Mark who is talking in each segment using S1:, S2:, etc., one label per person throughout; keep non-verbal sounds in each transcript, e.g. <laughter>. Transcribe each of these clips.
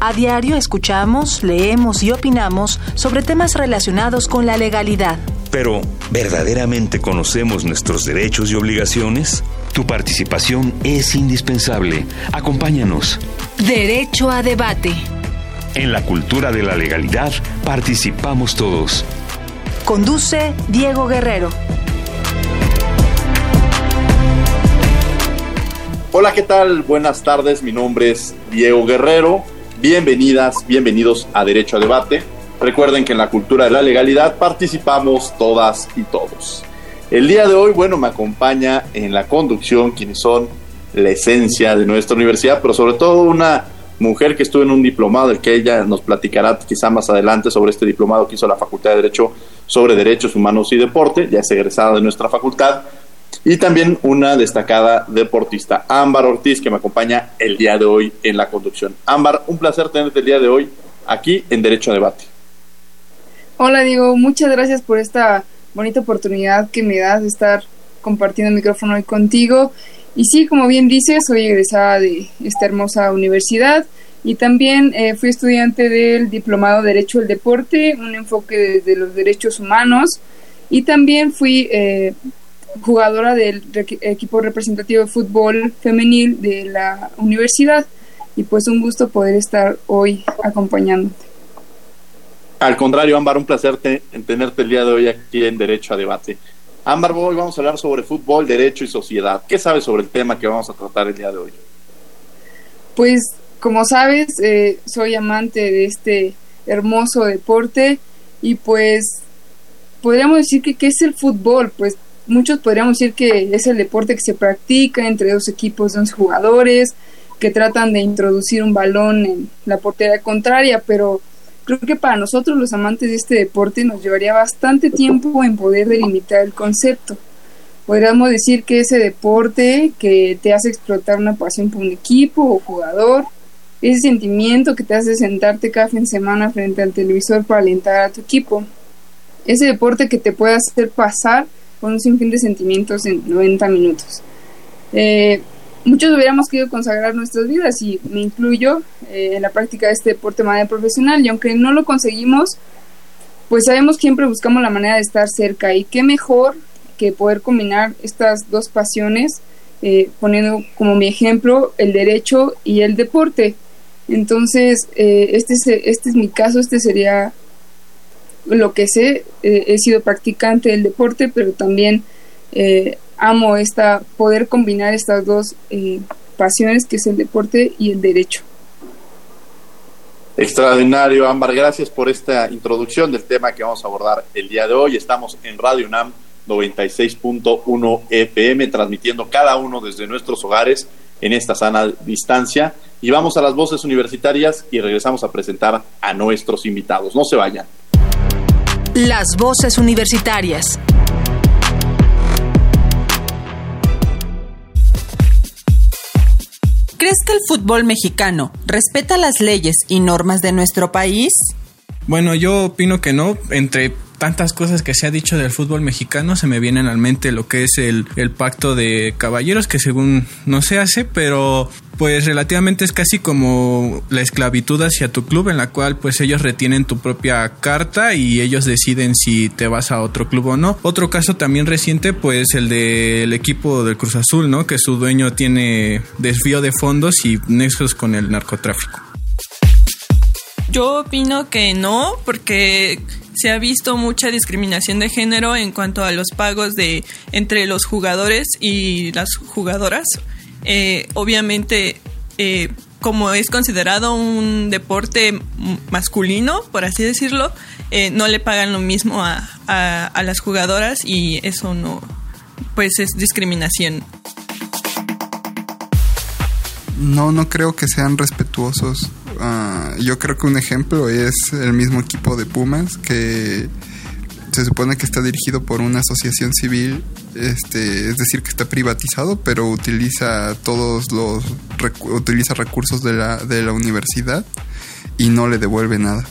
S1: A diario escuchamos, leemos y opinamos sobre temas relacionados con la legalidad.
S2: Pero, ¿verdaderamente conocemos nuestros derechos y obligaciones? Tu participación es indispensable. Acompáñanos.
S1: Derecho a debate.
S2: En la cultura de la legalidad participamos todos.
S1: Conduce Diego Guerrero.
S3: Hola, ¿qué tal? Buenas tardes, mi nombre es Diego Guerrero. Bienvenidas, bienvenidos a Derecho a Debate. Recuerden que en la cultura de la legalidad participamos todas y todos. El día de hoy, bueno, me acompaña en la conducción quienes son la esencia de nuestra universidad, pero sobre todo una mujer que estuvo en un diplomado, el que ella nos platicará quizá más adelante sobre este diplomado que hizo la Facultad de Derecho sobre Derechos Humanos y Deporte, ya es egresada de nuestra facultad, y también una destacada deportista, Ámbar Ortiz, que me acompaña el día de hoy en la conducción. Ámbar, un placer tenerte el día de hoy aquí en Derecho a Debate.
S4: Hola Diego, muchas gracias por esta bonita oportunidad que me das de estar compartiendo el micrófono hoy contigo. Y sí, como bien dices, soy egresada de esta hermosa universidad y también eh, fui estudiante del Diplomado Derecho al Deporte, un enfoque desde los derechos humanos. Y también fui eh, jugadora del equipo representativo de fútbol femenil de la universidad y pues un gusto poder estar hoy acompañándote.
S3: Al contrario, Ámbar, un placer tenerte el día de hoy aquí en Derecho a Debate. Ámbar, hoy vamos a hablar sobre fútbol, derecho y sociedad. ¿Qué sabes sobre el tema que vamos a tratar el día de hoy?
S4: Pues, como sabes, eh, soy amante de este hermoso deporte y pues podríamos decir que qué es el fútbol, pues muchos podríamos decir que es el deporte que se practica entre dos equipos 11 jugadores que tratan de introducir un balón en la portería contraria, pero creo que para nosotros los amantes de este deporte nos llevaría bastante tiempo en poder delimitar el concepto. Podríamos decir que ese deporte que te hace explotar una pasión por un equipo o jugador, ese sentimiento que te hace sentarte cada fin de semana frente al televisor para alentar a tu equipo, ese deporte que te puede hacer pasar con un sinfín de sentimientos en 90 minutos. Eh, muchos hubiéramos querido consagrar nuestras vidas y me incluyo eh, en la práctica de este deporte de manera profesional y aunque no lo conseguimos, pues sabemos que siempre buscamos la manera de estar cerca y qué mejor que poder combinar estas dos pasiones eh, poniendo como mi ejemplo el derecho y el deporte. Entonces, este, es, este es mi caso, este sería lo que sé, eh, he sido practicante del deporte, pero también eh, amo esta, poder combinar estas dos eh, pasiones que es el deporte y el derecho.
S3: Extraordinario, Ámbar. Gracias por esta introducción del tema que vamos a abordar el día de hoy. Estamos en Radio UNAM 96.1 FM, transmitiendo cada uno desde nuestros hogares en esta sana distancia. Y vamos a las voces universitarias y regresamos a presentar a nuestros invitados. No se vayan.
S1: Las voces universitarias. ¿Crees que el fútbol mexicano respeta las leyes y normas de nuestro país?
S5: Bueno, yo opino que no. Entre tantas cosas que se ha dicho del fútbol mexicano, se me vienen al mente lo que es el, el pacto de caballeros, que según no se hace, pero pues relativamente es casi como la esclavitud hacia tu club en la cual pues ellos retienen tu propia carta y ellos deciden si te vas a otro club o no. Otro caso también reciente pues el del equipo del Cruz Azul, ¿no? Que su dueño tiene desvío de fondos y nexos con el narcotráfico.
S6: Yo opino que no, porque se ha visto mucha discriminación de género en cuanto a los pagos de entre los jugadores y las jugadoras. Eh, obviamente, eh, como es considerado un deporte masculino, por así decirlo, eh, no le pagan lo mismo a, a las jugadoras y eso no, pues es discriminación.
S7: No, no creo que sean respetuosos ah, yo creo que un ejemplo es el mismo equipo de Pumas que se supone que está dirigido por una asociación civil, este, es decir, que está privatizado, pero utiliza todos los utiliza recursos de la, de la universidad y no le devuelve nada.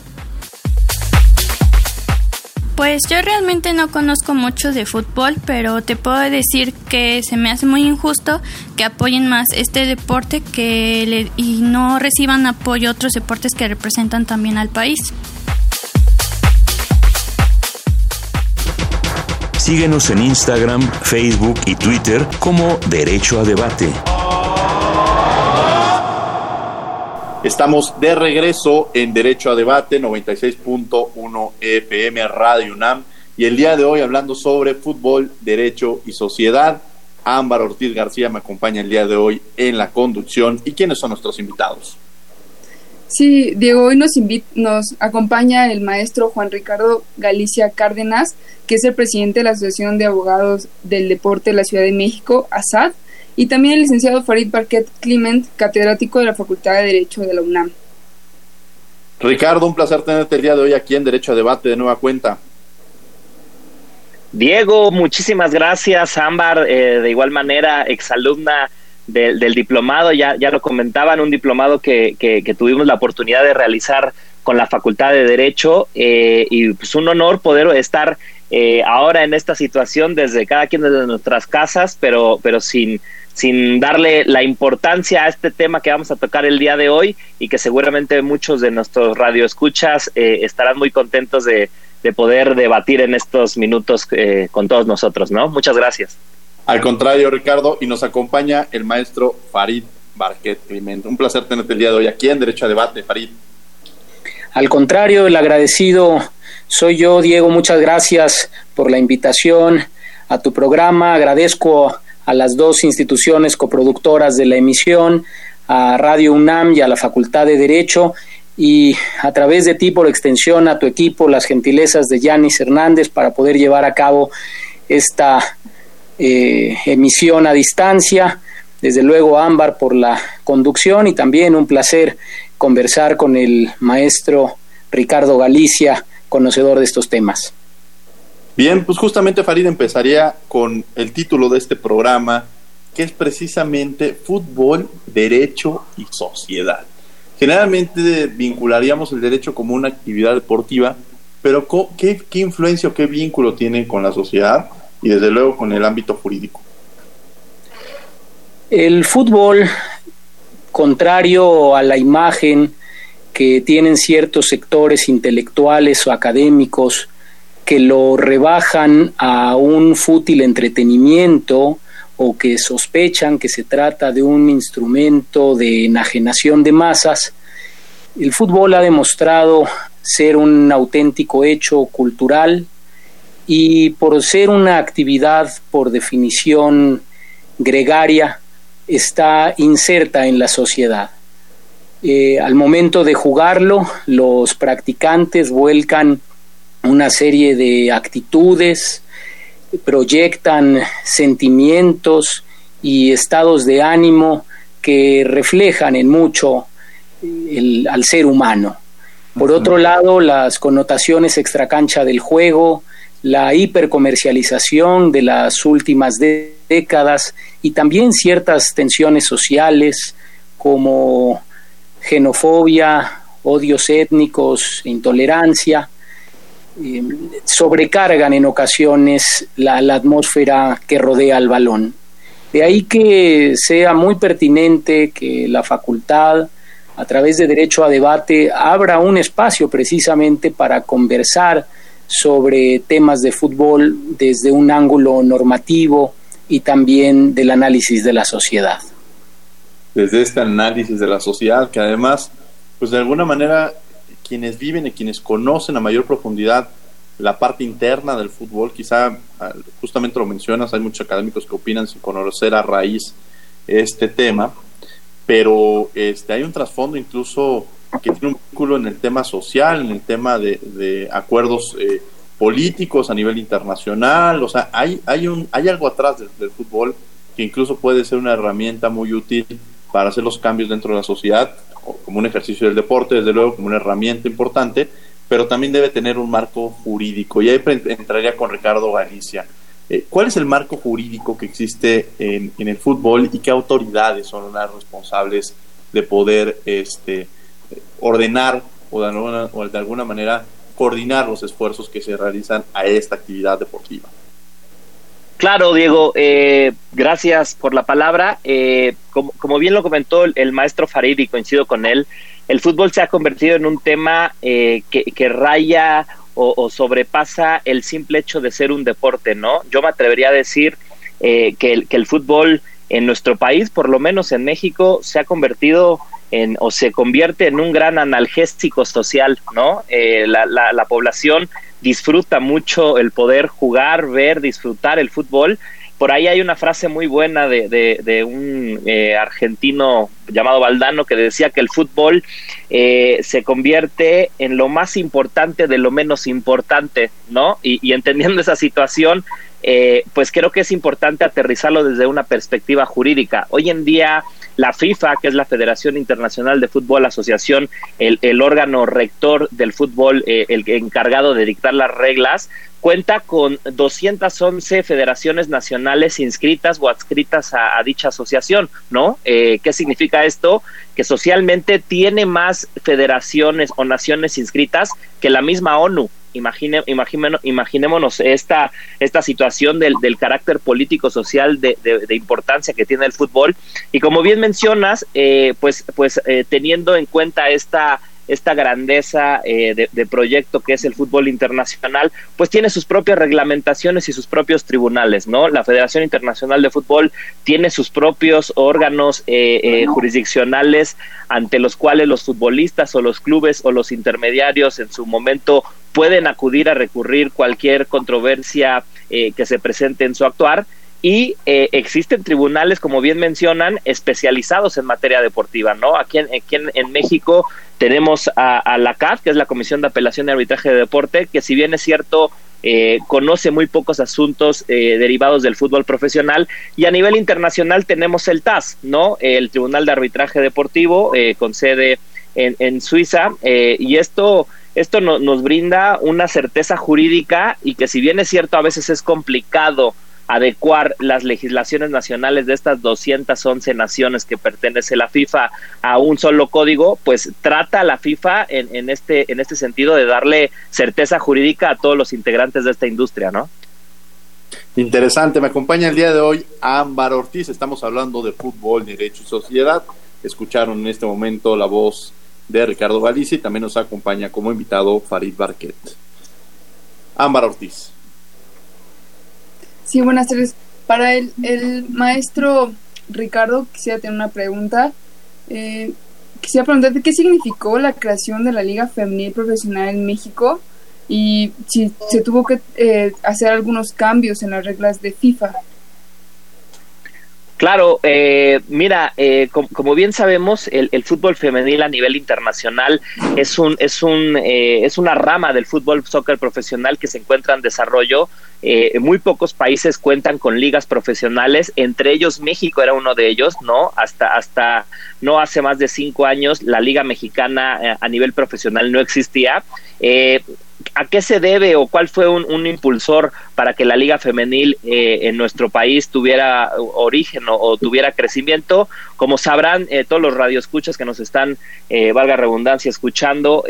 S8: Pues yo realmente no conozco mucho de fútbol, pero te puedo decir que se me hace muy injusto que apoyen más este deporte que y no reciban apoyo otros deportes que representan también al país.
S2: Síguenos en Instagram, Facebook y Twitter como Derecho a Debate.
S3: Estamos de regreso en Derecho a Debate 96.1 FM Radio UNAM y el día de hoy hablando sobre fútbol, derecho y sociedad. Ámbar Ortiz García me acompaña el día de hoy en la conducción. ¿Y quiénes son nuestros invitados?
S4: Sí, Diego, hoy nos, nos acompaña el maestro Juan Ricardo Galicia Cárdenas, que es el presidente de la Asociación de Abogados del Deporte de la Ciudad de México, ASAD, y también el licenciado Farid Barquet Clement, catedrático de la Facultad de Derecho de la UNAM.
S3: Ricardo, un placer tenerte el día de hoy aquí en Derecho a Debate de nueva cuenta.
S9: Diego, muchísimas gracias. Ámbar, eh, de igual manera, exalumna del diplomado, ya, ya lo comentaban, un diplomado que, que, tuvimos la oportunidad de realizar con la Facultad de Derecho eh, y pues un honor poder estar eh, ahora en esta situación desde cada quien desde nuestras casas, pero, pero sin, sin darle la importancia a este tema que vamos a tocar el día de hoy y que seguramente muchos de nuestros radioescuchas eh, estarán muy contentos de, poder debatir en estos minutos eh, con todos nosotros, ¿no? Muchas gracias.
S3: Al contrario, Ricardo, y nos acompaña el maestro Farid Barquet Clemente. Un placer tenerte el día de hoy aquí en Derecho a Debate, Farid.
S10: Al contrario, el agradecido soy yo, Diego. Muchas gracias por la invitación a tu programa. Agradezco a las dos instituciones coproductoras de la emisión, a Radio UNAM y a la Facultad de Derecho, y a través de ti, por extensión, a tu equipo, las gentilezas de Yanis Hernández para poder llevar a cabo esta eh, emisión a distancia. Desde luego, Ámbar por la conducción y también un placer conversar con el maestro Ricardo Galicia, conocedor de estos temas.
S3: Bien, pues justamente Farid empezaría con el título de este programa, que es precisamente Fútbol, Derecho y Sociedad. Generalmente vincularíamos el derecho como una actividad deportiva, pero ¿qué, qué influencia o qué vínculo tiene con la sociedad y desde luego con el ámbito jurídico?
S10: El fútbol, contrario a la imagen que tienen ciertos sectores intelectuales o académicos, que lo rebajan a un fútil entretenimiento o que sospechan que se trata de un instrumento de enajenación de masas, el fútbol ha demostrado ser un auténtico hecho cultural y por ser una actividad por definición gregaria, está inserta en la sociedad. Eh, al momento de jugarlo, los practicantes vuelcan una serie de actitudes, proyectan sentimientos y estados de ánimo que reflejan en mucho al ser humano. Por otro lado, las connotaciones extracancha del juego, la hipercomercialización de las últimas décadas y también ciertas tensiones sociales como xenofobia, odios étnicos, intolerancia, eh, sobrecargan en ocasiones la, atmósfera que rodea al balón. De ahí que sea muy pertinente que la facultad, a través de derecho a debate, abra un espacio precisamente para conversar sobre temas de fútbol desde un ángulo normativo y también del análisis de la sociedad.
S3: Desde este análisis de la sociedad, que además, pues de alguna manera quienes viven y quienes conocen a mayor profundidad la parte interna del fútbol, quizá justamente lo mencionas, hay muchos académicos que opinan sin conocer a raíz este tema, pero este, hay un trasfondo incluso que tiene un vínculo en el tema social, en el tema de, acuerdos eh, políticos a nivel internacional, o sea, hay, hay, un, hay algo atrás del, fútbol que incluso puede ser una herramienta muy útil para hacer los cambios dentro de la sociedad, como un ejercicio del deporte, desde luego como una herramienta importante, pero también debe tener un marco jurídico. Y ahí entraría con Ricardo Galicia. Eh, ¿Cuál es el marco jurídico que existe en, el fútbol y qué autoridades son las responsables de poder este, ordenar o de, alguna, o de alguna manera coordinar los esfuerzos que se realizan a esta actividad deportiva?
S9: Claro, Diego, eh, gracias por la palabra. Eh, como, bien lo comentó el, maestro Farid y coincido con él, el fútbol se ha convertido en un tema que, que, raya o, sobrepasa el simple hecho de ser un deporte, ¿no? Yo me atrevería a decir eh, que, el, que el fútbol en nuestro país, por lo menos en México, se ha convertido en, o se convierte en un gran analgésico social, ¿no? Eh, la, la población disfruta mucho el poder jugar, ver, disfrutar el fútbol por ahí hay una frase muy buena de, de, un eh, argentino llamado Valdano que decía que el fútbol eh, se convierte en lo más importante de lo menos importante, ¿no? Y, entendiendo esa situación, eh, pues creo que es importante aterrizarlo desde una perspectiva jurídica. Hoy en día la FIFA, que es la Federación Internacional de Fútbol Asociación, el, órgano rector del fútbol, el encargado de dictar las reglas, cuenta con 211 federaciones nacionales inscritas o adscritas a, dicha asociación, ¿no? Eh, ¿Qué significa esto? Que socialmente tiene más federaciones o naciones inscritas que la misma ONU. Imagine, imaginémonos esta, esta situación del, del carácter político-social de, de, importancia que tiene el fútbol. Y como bien mencionas, eh, pues, pues eh, teniendo en cuenta esta esta grandeza eh, de, proyecto que es el fútbol internacional, pues tiene sus propias reglamentaciones y sus propios tribunales, ¿no? La Federación Internacional de Fútbol tiene sus propios órganos eh, eh, jurisdiccionales ante los cuales los futbolistas o los clubes o los intermediarios en su momento pueden acudir a recurrir cualquier controversia que se presente en su actuar y eh, existen tribunales, como bien mencionan, especializados en materia deportiva, ¿no? Aquí en, aquí en, México tenemos a, la CAF, que es la Comisión de Apelación y Arbitraje de Deporte, que si bien es cierto, eh, conoce muy pocos asuntos eh, derivados del fútbol profesional, y a nivel internacional tenemos el TAS, ¿no? El Tribunal de Arbitraje Deportivo, con sede en, en Suiza, y esto esto nos brinda una certeza jurídica y que si bien es cierto a veces es complicado adecuar las legislaciones nacionales de estas 211 naciones que pertenece la FIFA a un solo código, pues trata la FIFA en, en, este, en este sentido de darle certeza jurídica a todos los integrantes de esta industria, ¿no?
S3: Interesante, me acompaña el día de hoy Ámbar Ortiz, estamos hablando de fútbol, derecho y sociedad. Escucharon en este momento la voz de Ricardo Galicia y también nos acompaña como invitado Farid Barquet. Ámbar Ortiz.
S4: Sí, buenas tardes. Para el, el maestro Ricardo, quisiera tener una pregunta. Eh, quisiera preguntarte qué significó la creación de la Liga Femenil Profesional en México y si se tuvo que eh, hacer algunos cambios en las reglas de FIFA.
S9: Claro, eh, mira, eh, como bien sabemos, el, fútbol femenil a nivel internacional es un es un eh, es una rama del fútbol soccer profesional que se encuentra en desarrollo. Eh, muy pocos países cuentan con ligas profesionales, entre ellos México era uno de ellos, no hasta hasta no hace más de cinco años la liga mexicana a nivel profesional no existía. ¿A qué se debe o cuál fue un, impulsor para que la liga femenil eh, en nuestro país tuviera origen o, tuviera crecimiento? Como sabrán eh, todos los radioescuchas que nos están, eh, valga redundancia, escuchando,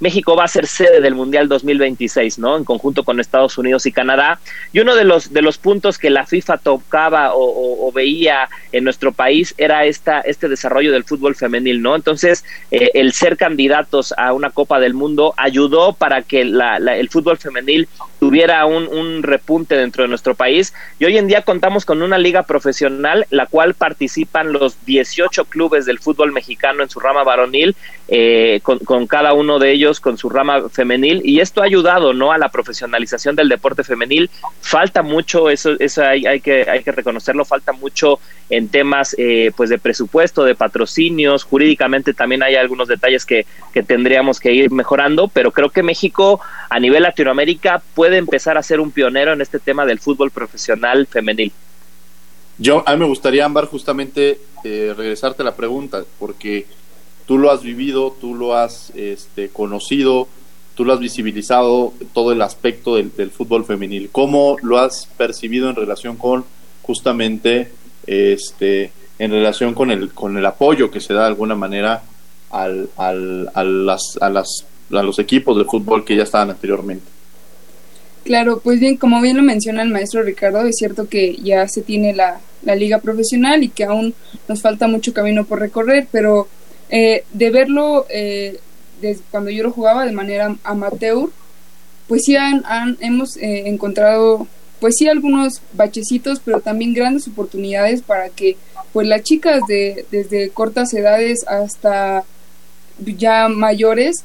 S9: México va a ser sede del Mundial 2026, ¿no? En conjunto con Estados Unidos y Canadá. Y uno de los, de los puntos que la FIFA tocaba o, veía en nuestro país era esta, este desarrollo del fútbol femenil, ¿no? Entonces, el ser candidatos a una Copa del Mundo ayudó para para que la, el fútbol femenil tuviera un, un, repunte dentro de nuestro país. Y hoy en día contamos con una liga profesional, la cual participan los 18 clubes del fútbol mexicano en su rama varonil, eh, con, cada uno de ellos con su rama femenil. Y esto ha ayudado ¿no? a la profesionalización del deporte femenil. Falta mucho, eso, eso hay, hay, que, hay que reconocerlo, falta mucho en temas eh, pues de presupuesto, de patrocinios, jurídicamente también hay algunos detalles que, que tendríamos que ir mejorando, pero creo que México México a nivel Latinoamérica puede empezar a ser un pionero en este tema del fútbol profesional femenil.
S3: Yo, a mí me gustaría, Ámbar, justamente eh, regresarte la pregunta, porque tú lo has vivido, tú lo has este, conocido, tú lo has visibilizado, todo el aspecto del, fútbol femenil. ¿Cómo lo has percibido en relación con justamente, este, en relación con el, con el apoyo que se da de alguna manera al, al, a, las, a, las, a los equipos de fútbol que ya estaban anteriormente?
S4: Claro, pues bien, como bien lo menciona el maestro Ricardo, es cierto que ya se tiene la, la liga profesional y que aún nos falta mucho camino por recorrer, pero eh, de verlo eh, cuando yo lo jugaba de manera amateur, pues sí han, hemos eh, encontrado, pues sí algunos bachecitos, pero también grandes oportunidades para que pues las chicas de desde cortas edades hasta ya mayores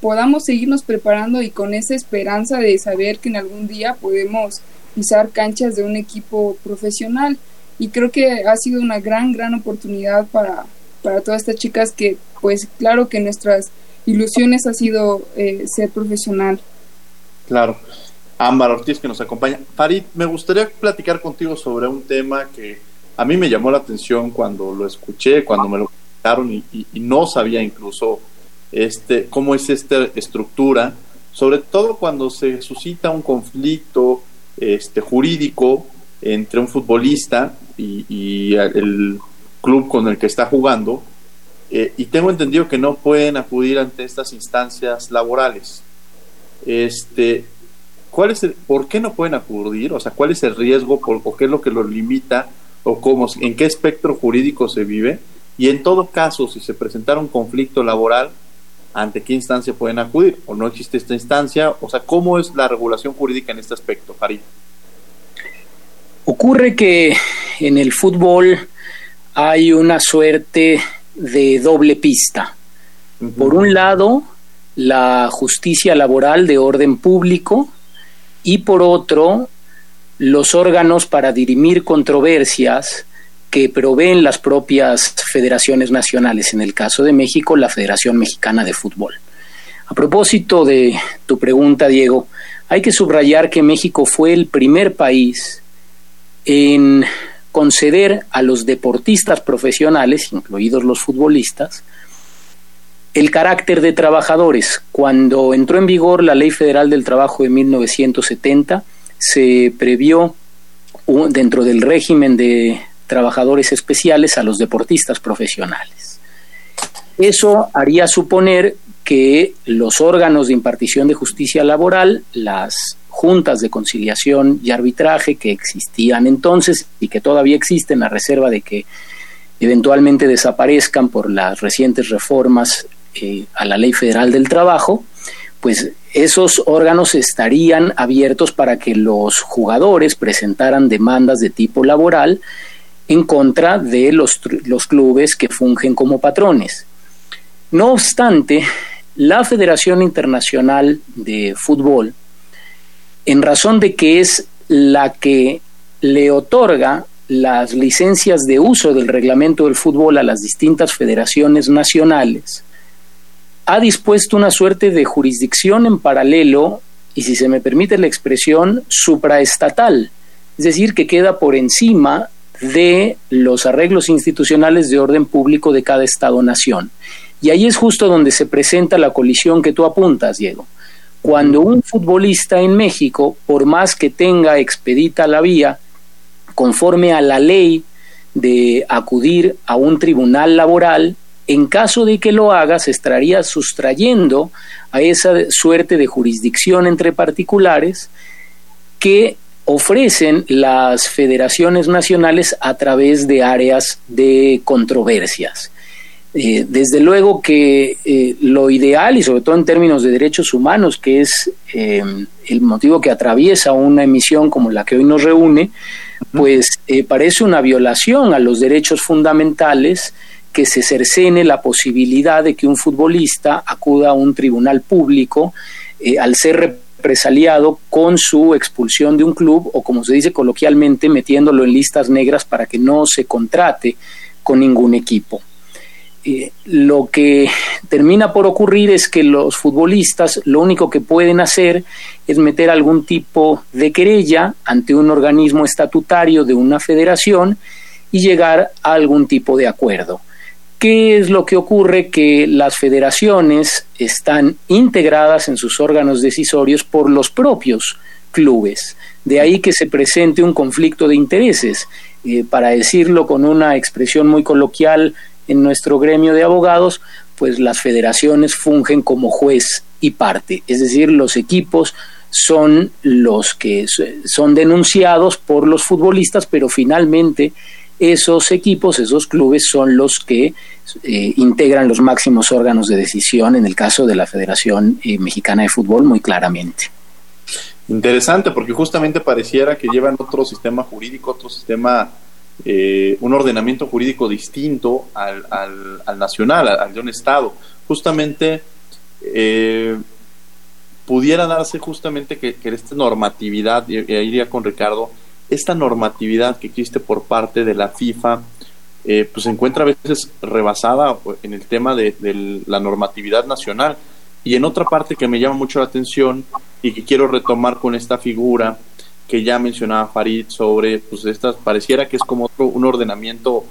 S4: podamos seguirnos preparando y con esa esperanza de saber que en algún día podemos pisar canchas de un equipo profesional y creo que ha sido una gran, gran oportunidad para, para todas estas chicas que, pues claro que nuestras ilusiones ha sido eh, ser profesional.
S3: Claro. Ámbar Ortiz que nos acompaña. Farid, me gustaría platicar contigo sobre un tema que a mí me llamó la atención cuando lo escuché, cuando me lo contaron y, y, no sabía incluso este, cómo es esta estructura, sobre todo cuando se suscita un conflicto este, jurídico entre un futbolista y, el club con el que está jugando, eh, y tengo entendido que no pueden acudir ante estas instancias laborales. Este, ¿cuál es el, ¿Por qué no pueden acudir? O sea, ¿cuál es el riesgo por, o qué es lo que los limita o cómo, en qué espectro jurídico se vive? Y en todo caso, si se presentara un conflicto laboral, ¿ante qué instancia pueden acudir? ¿O no existe esta instancia? O sea, ¿cómo es la regulación jurídica en este aspecto, Farid?
S10: Ocurre que en el fútbol hay una suerte de doble pista. Por un lado, la justicia laboral de orden público y por otro, los órganos para dirimir controversias que proveen las propias federaciones nacionales, en el caso de México, la Federación Mexicana de Fútbol. A propósito de tu pregunta, Diego, hay que subrayar que México fue el primer país en conceder a los deportistas profesionales, incluidos los futbolistas, el carácter de trabajadores. Cuando entró en vigor la Ley Federal del Trabajo de 1970, se previó dentro del régimen de trabajadores especiales a los deportistas profesionales. Eso haría suponer que los órganos de impartición de justicia laboral, las juntas de conciliación y arbitraje que existían entonces y que todavía existen a reserva de que eventualmente desaparezcan por las recientes reformas eh, a la Ley Federal del Trabajo, pues esos órganos estarían abiertos para que los jugadores presentaran demandas de tipo laboral en contra de los, los clubes que fungen como patrones. No obstante, la Federación Internacional de Fútbol en razón de que es la que le otorga las licencias de uso del reglamento del fútbol a las distintas federaciones nacionales, ha dispuesto una suerte de jurisdicción en paralelo y, si se me permite la expresión, supraestatal, es decir, que queda por encima de los arreglos institucionales de orden público de cada Estado-nación. Y ahí es justo donde se presenta la colisión que tú apuntas, Diego. Cuando un futbolista en México, por más que tenga expedita la vía, conforme a la ley de acudir a un tribunal laboral, en caso de que lo haga, se estaría sustrayendo a esa suerte de jurisdicción entre particulares que ofrecen las federaciones nacionales a través de áreas de controversias. Eh, desde luego que eh, lo ideal, y sobre todo en términos de derechos humanos, que es eh, el motivo que atraviesa una emisión como la que hoy nos reúne, pues parece una violación a los derechos fundamentales que se cercene la posibilidad de que un futbolista acuda a un tribunal público al ser con su expulsión de un club o como se dice coloquialmente metiéndolo en listas negras para que no se contrate con ningún equipo. eh, lo que termina por ocurrir es que los futbolistas lo único que pueden hacer es meter algún tipo de querella ante un organismo estatutario de una federación y llegar a algún tipo de acuerdo. ¿Qué es lo que ocurre? Que las federaciones están integradas en sus órganos decisorios por los propios clubes. De ahí que se presente un conflicto de intereses. Eh, para decirlo con una expresión muy coloquial en nuestro gremio de abogados, pues las federaciones fungen como juez y parte. Es decir, los equipos son los que son denunciados por los futbolistas, pero finalmente esos equipos, esos clubes son los que eh, integran los máximos órganos de decisión en el caso de la Federación eh, Mexicana de Fútbol muy claramente.
S3: Interesante, porque justamente pareciera que llevan otro sistema jurídico, otro sistema, eh, un ordenamiento jurídico distinto al, al, nacional, al, de un Estado. Justamente pudiera darse justamente que, esta normatividad, y ahí iría con Ricardo, esta normatividad que existe por parte de la FIFA, eh, pues se encuentra a veces rebasada en el tema de, la normatividad nacional. Y en otra parte que me llama mucho la atención y que quiero retomar con esta figura que ya mencionaba Farid sobre, pues estas, pareciera que es como otro, un ordenamiento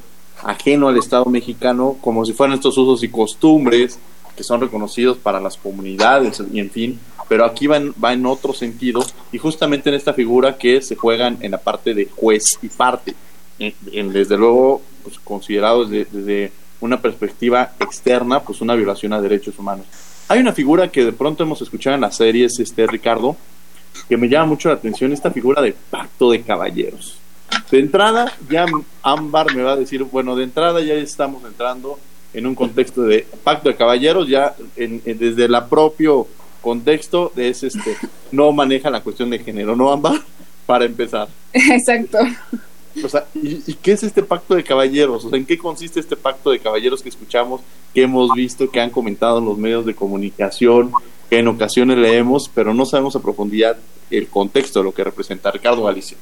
S3: ajeno al Estado mexicano, como si fueran estos usos y costumbres que son reconocidos para las comunidades y en fin, pero aquí va en, va en otro sentido y justamente en esta figura que se juegan en la parte de juez y parte, en, desde luego pues, considerado desde, una perspectiva externa, pues una violación a derechos humanos. Hay una figura que de pronto hemos escuchado en las series, este Ricardo, que me llama mucho la atención, esta figura de pacto de caballeros. De entrada, ya Ámbar me va a decir, bueno, de entrada ya estamos entrando en un contexto de pacto de caballeros, ya desde el propio contexto es este, no maneja la cuestión de género, ¿no, Ámbar? Para empezar.
S4: Exacto.
S3: O sea, ¿y, qué es este pacto de caballeros? O sea, ¿en qué consiste este pacto de caballeros que escuchamos, que hemos visto, que han comentado en los medios de comunicación, que en ocasiones leemos, pero no sabemos a profundidad el contexto de lo que representa Ricardo Galicia?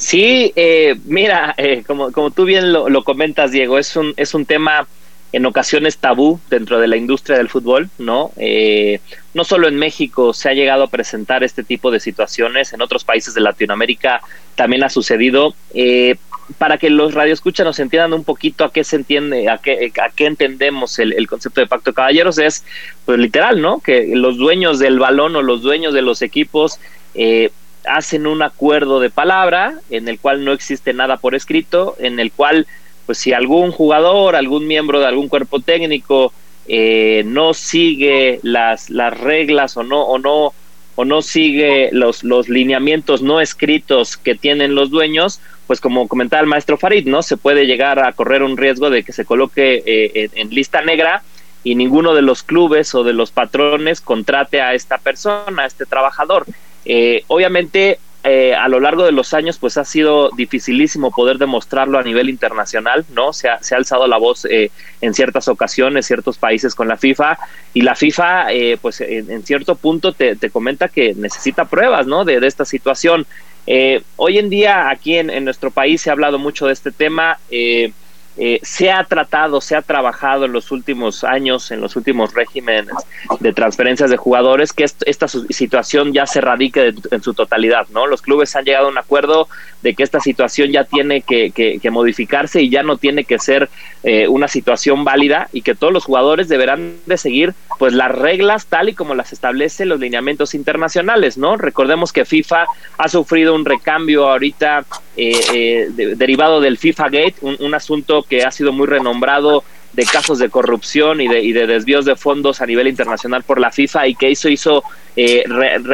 S9: Sí, eh, mira, eh, como, como tú bien lo, lo, comentas, Diego, es un, es un tema en ocasiones tabú dentro de la industria del fútbol, ¿no? Eh, no solo en México se ha llegado a presentar este tipo de situaciones, en otros países de Latinoamérica también ha sucedido. Eh, para que los radioescuchas nos entiendan un poquito a qué se entiende, a qué, a qué entendemos el, concepto de pacto de caballeros, es pues literal, ¿no? Que los dueños del balón o los dueños de los equipos eh, hacen un acuerdo de palabra en el cual no existe nada por escrito, en el cual pues si algún jugador, algún miembro de algún cuerpo técnico eh, no sigue las, las reglas o no, o no, o no sigue los, los lineamientos no escritos que tienen los dueños, pues como comentaba el maestro Farid, ¿no? Se puede llegar a correr un riesgo de que se coloque eh, en, lista negra y ninguno de los clubes o de los patrones contrate a esta persona, a este trabajador. Eh, obviamente eh, a lo largo de los años pues ha sido dificilísimo poder demostrarlo a nivel internacional, ¿no? Se ha, se ha alzado la voz eh, en ciertas ocasiones, ciertos países con la FIFA y la FIFA eh, pues en, cierto punto te, te, comenta que necesita pruebas, ¿no? De, de esta situación. hoy en día aquí en, en, nuestro país se ha hablado mucho de este tema. Eh, eh, se ha tratado, se ha trabajado en los últimos años, en los últimos regímenes de transferencias de jugadores, que esta situación ya se radique en su totalidad, ¿no? Los clubes han llegado a un acuerdo de que esta situación ya tiene que, modificarse y ya no tiene que ser eh, una situación válida y que todos los jugadores deberán de seguir pues las reglas tal y como las establecen los lineamientos internacionales, ¿no? Recordemos que FIFA ha sufrido un recambio ahorita eh, derivado del FIFA Gate, un asunto que ha sido muy renombrado de casos de corrupción y de, y de desvíos de fondos a nivel internacional por la FIFA y que eso hizo eh,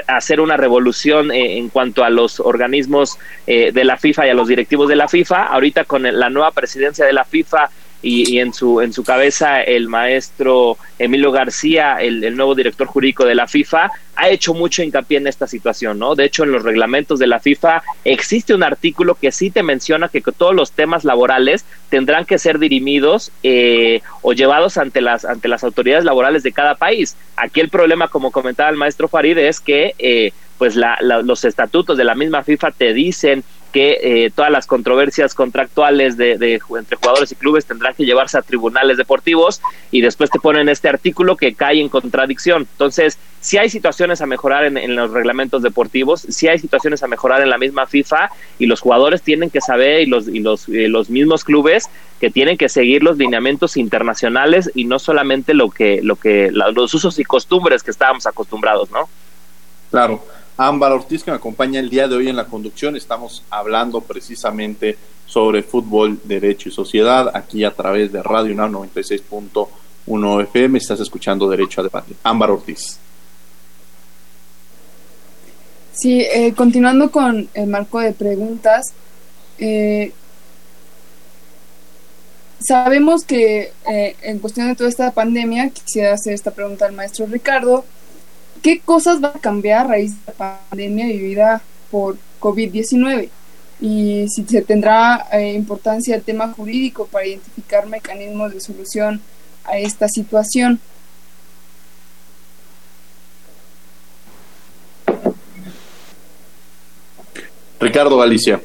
S9: hacer una revolución eh, en cuanto a los organismos eh, de la FIFA y a los directivos de la FIFA. Ahorita con la nueva presidencia de la FIFA y, en su en su cabeza el maestro Emilio García, el, nuevo director jurídico de la FIFA, ha hecho mucho hincapié en esta situación, ¿no? De hecho, en los reglamentos de la FIFA existe un artículo que sí te menciona que todos los temas laborales tendrán que ser dirimidos eh, o llevados ante las ante las autoridades laborales de cada país. Aquí el problema, como comentaba el maestro Farid, es que eh, pues la, los estatutos de la misma FIFA te dicen que eh, todas las controversias contractuales de, entre jugadores y clubes tendrán que llevarse a tribunales deportivos y después te ponen este artículo que cae en contradicción. Entonces, si hay situaciones a mejorar en, los reglamentos deportivos, si hay situaciones a mejorar en la misma FIFA y los jugadores tienen que saber y los, y los, eh, los mismos clubes que tienen que seguir los lineamientos internacionales y no solamente lo que, lo que, los usos y costumbres que estábamos acostumbrados, ¿no?
S3: Claro. Ámbar Ortiz, que me acompaña el día de hoy en la conducción. Estamos hablando precisamente sobre fútbol, derecho y sociedad, aquí a través de Radio UNAM 96.1 FM. Estás escuchando Derecho a Debate. Ámbar Ortiz.
S4: Sí, eh, continuando con el marco de preguntas, eh, sabemos que eh, en cuestión de toda esta pandemia, quisiera hacer esta pregunta al maestro Ricardo, ¿qué cosas va a cambiar a raíz de la pandemia vivida por COVID-19? Y si se tendrá eh, importancia el tema jurídico para identificar mecanismos de solución a esta situación.
S3: Ricardo Galicia.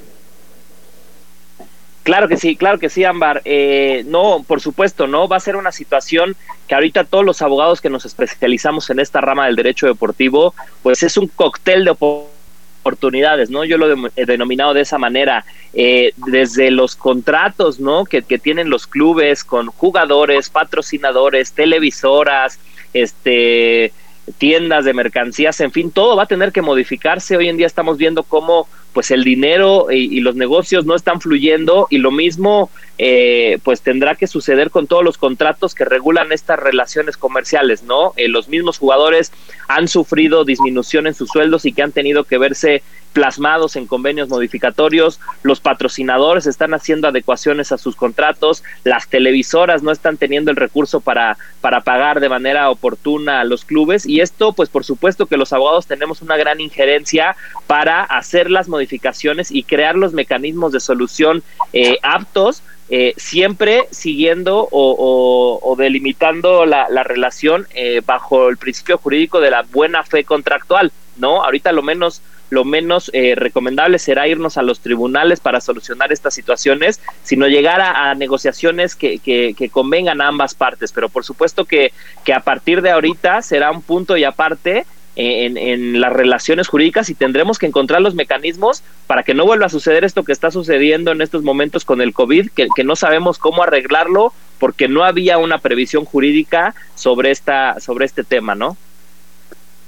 S9: Claro que sí, claro que sí, Ámbar. Eh, no, por supuesto, no va a ser una situación que ahorita todos los abogados que nos especializamos en esta rama del derecho deportivo, pues es un cóctel de oportunidades, ¿no? Yo lo he denominado de esa manera, eh, desde los contratos, ¿no? Que, que tienen los clubes con jugadores, patrocinadores, televisoras, este tiendas de mercancías, en fin, todo va a tener que modificarse. Hoy en día estamos viendo cómo pues el dinero y, los negocios no están fluyendo y lo mismo eh, pues tendrá que suceder con todos los contratos que regulan estas relaciones comerciales, ¿no? Eh, los mismos jugadores han sufrido disminución en sus sueldos y que han tenido que verse plasmados en convenios modificatorios, los patrocinadores están haciendo adecuaciones a sus contratos, las televisoras no están teniendo el recurso para, para pagar de manera oportuna a los clubes y esto pues por supuesto que los abogados tenemos una gran injerencia para hacer las modificaciones y crear los mecanismos de solución eh, aptos eh, siempre siguiendo o, delimitando la, relación eh, bajo el principio jurídico de la buena fe contractual, ¿no? Ahorita lo menos lo menos eh, recomendable será irnos a los tribunales para solucionar estas situaciones, sino llegar a, negociaciones que, que, convengan a ambas partes. Pero por supuesto que, que a partir de ahorita será un punto y aparte en, en, las relaciones jurídicas y tendremos que encontrar los mecanismos para que no vuelva a suceder esto que está sucediendo en estos momentos con el COVID, que, que no sabemos cómo arreglarlo porque no había una previsión jurídica sobre, esta, sobre este tema, ¿no?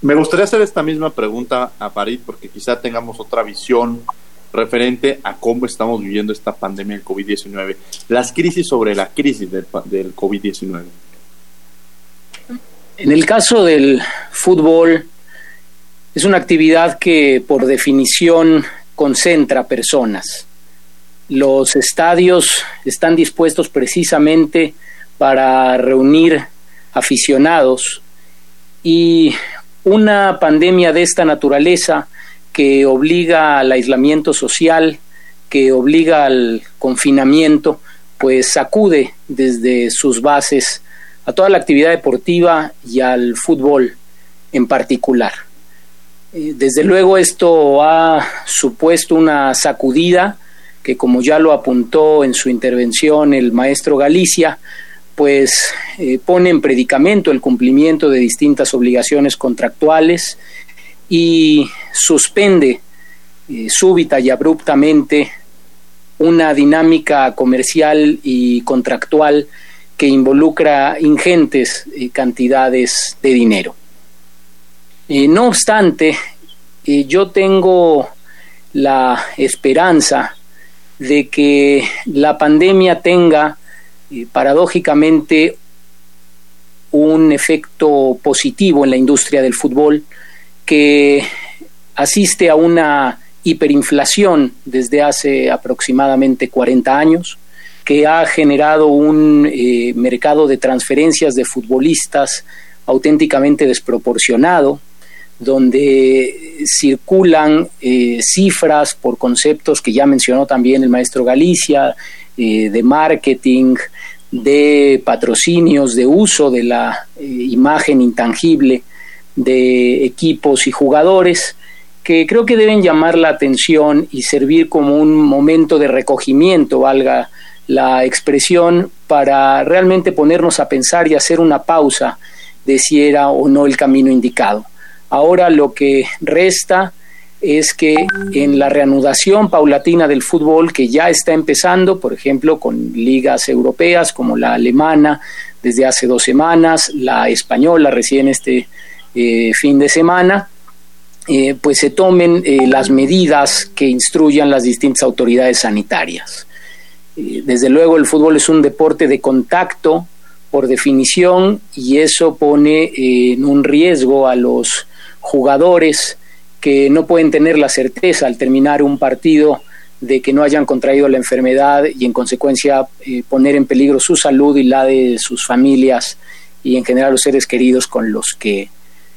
S3: Me gustaría hacer esta misma pregunta a Farid porque quizá tengamos otra visión referente a cómo estamos viviendo esta pandemia del COVID-19, las crisis sobre la crisis del, del COVID-19.
S10: En el caso del fútbol, es una actividad que por definición concentra personas. Los estadios están dispuestos precisamente para reunir aficionados y una pandemia de esta naturaleza que obliga al aislamiento social, que obliga al confinamiento, pues sacude desde sus bases a toda la actividad deportiva y al fútbol en particular. Eh, desde luego esto ha supuesto una sacudida que como ya lo apuntó en su intervención el maestro Galicia, pues eh, pone en predicamento el cumplimiento de distintas obligaciones contractuales y suspende eh, súbita y abruptamente una dinámica comercial y contractual que involucra ingentes eh, cantidades de dinero. no obstante, yo tengo la esperanza de que la pandemia tenga paradójicamente un efecto positivo en la industria del fútbol que asiste a una hiperinflación desde hace aproximadamente 40 años, que ha generado un eh, mercado de transferencias de futbolistas auténticamente desproporcionado, donde circulan eh, cifras por conceptos que ya mencionó también el maestro Galicia, eh, de marketing, de patrocinios, de uso de la eh, imagen intangible de equipos y jugadores que creo que deben llamar la atención y servir como un momento de recogimiento, valga la expresión, para realmente ponernos a pensar y hacer una pausa de si era o no el camino indicado. Ahora lo que resta es que en la reanudación paulatina del fútbol que ya está empezando, por ejemplo, con ligas europeas como la alemana desde hace dos semanas, la española recién este eh, fin de semana, eh, pues se tomen eh, las medidas que instruyan las distintas autoridades sanitarias. desde luego el fútbol es un deporte de contacto por definición y eso pone en un riesgo a los jugadores que no pueden tener la certeza al terminar un partido de que no hayan contraído la enfermedad y en consecuencia eh, poner en peligro su salud y la de sus familias y en general los seres queridos con los que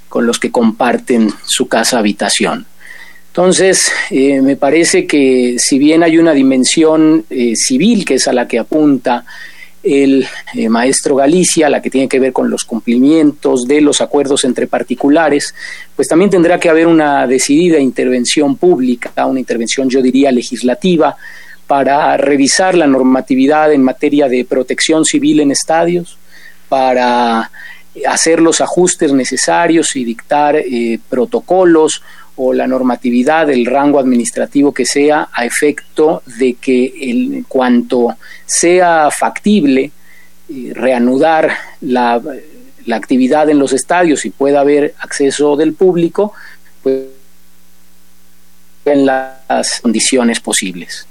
S10: con los que comparten su casa habitación. Entonces, eh, me parece que si bien hay una dimensión eh, civil que es a la que apunta el eh, maestro Galicia, la que tiene que ver con los cumplimientos de los acuerdos entre particulares, pues también tendrá que haber una decidida intervención pública, una intervención yo diría legislativa, para revisar la normatividad en materia de protección civil en estadios, para hacer los ajustes necesarios y dictar eh, protocolos o la normatividad del rango administrativo que sea a efecto de que en cuanto sea factible eh, reanudar la, la, actividad en los estadios y pueda haber acceso del público, pues en las condiciones posibles.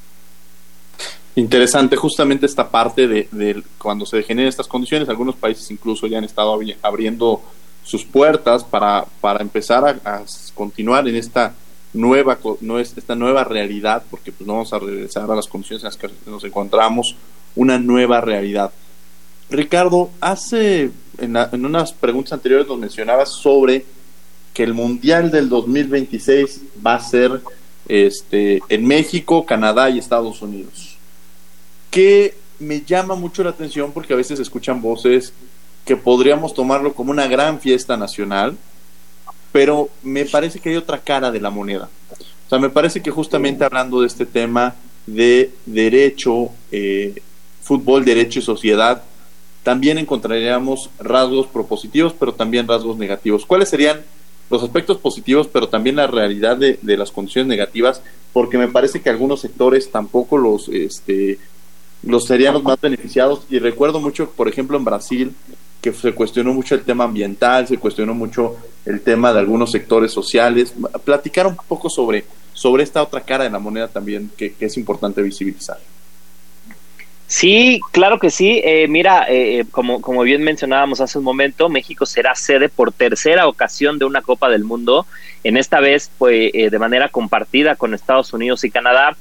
S3: Interesante, justamente esta parte de cuando se generen estas condiciones, algunos países incluso ya han estado abriendo sus puertas para, para empezar a, continuar en esta nueva no es esta nueva realidad porque pues no vamos a regresar a las condiciones en las que nos encontramos una nueva realidad. Ricardo hace en, en unas preguntas anteriores nos mencionabas sobre que el mundial del 2026 va a ser este en México Canadá y Estados Unidos. Que me llama mucho la atención porque a veces escuchan voces que podríamos tomarlo como una gran fiesta nacional, pero me parece que hay otra cara de la moneda. O sea, me parece que justamente hablando de este tema de derecho, eh, fútbol, derecho y sociedad, también encontraríamos rasgos propositivos, pero también rasgos negativos. ¿Cuáles serían los aspectos positivos, pero también la realidad de, de las condiciones negativas? Porque me parece que algunos sectores tampoco los, este, los serían los más beneficiados. Y recuerdo mucho, por ejemplo, en Brasil, que se cuestionó mucho el tema ambiental, se cuestionó mucho el tema de algunos sectores sociales. Platicar un poco sobre, sobre esta otra cara de la moneda también que, es importante visibilizar.
S9: Sí, claro que sí. Eh, mira, eh, eh, como, como bien mencionábamos hace un momento, México será sede por tercera ocasión de una Copa del Mundo, en esta vez pues, de manera compartida con Estados Unidos y Canadá.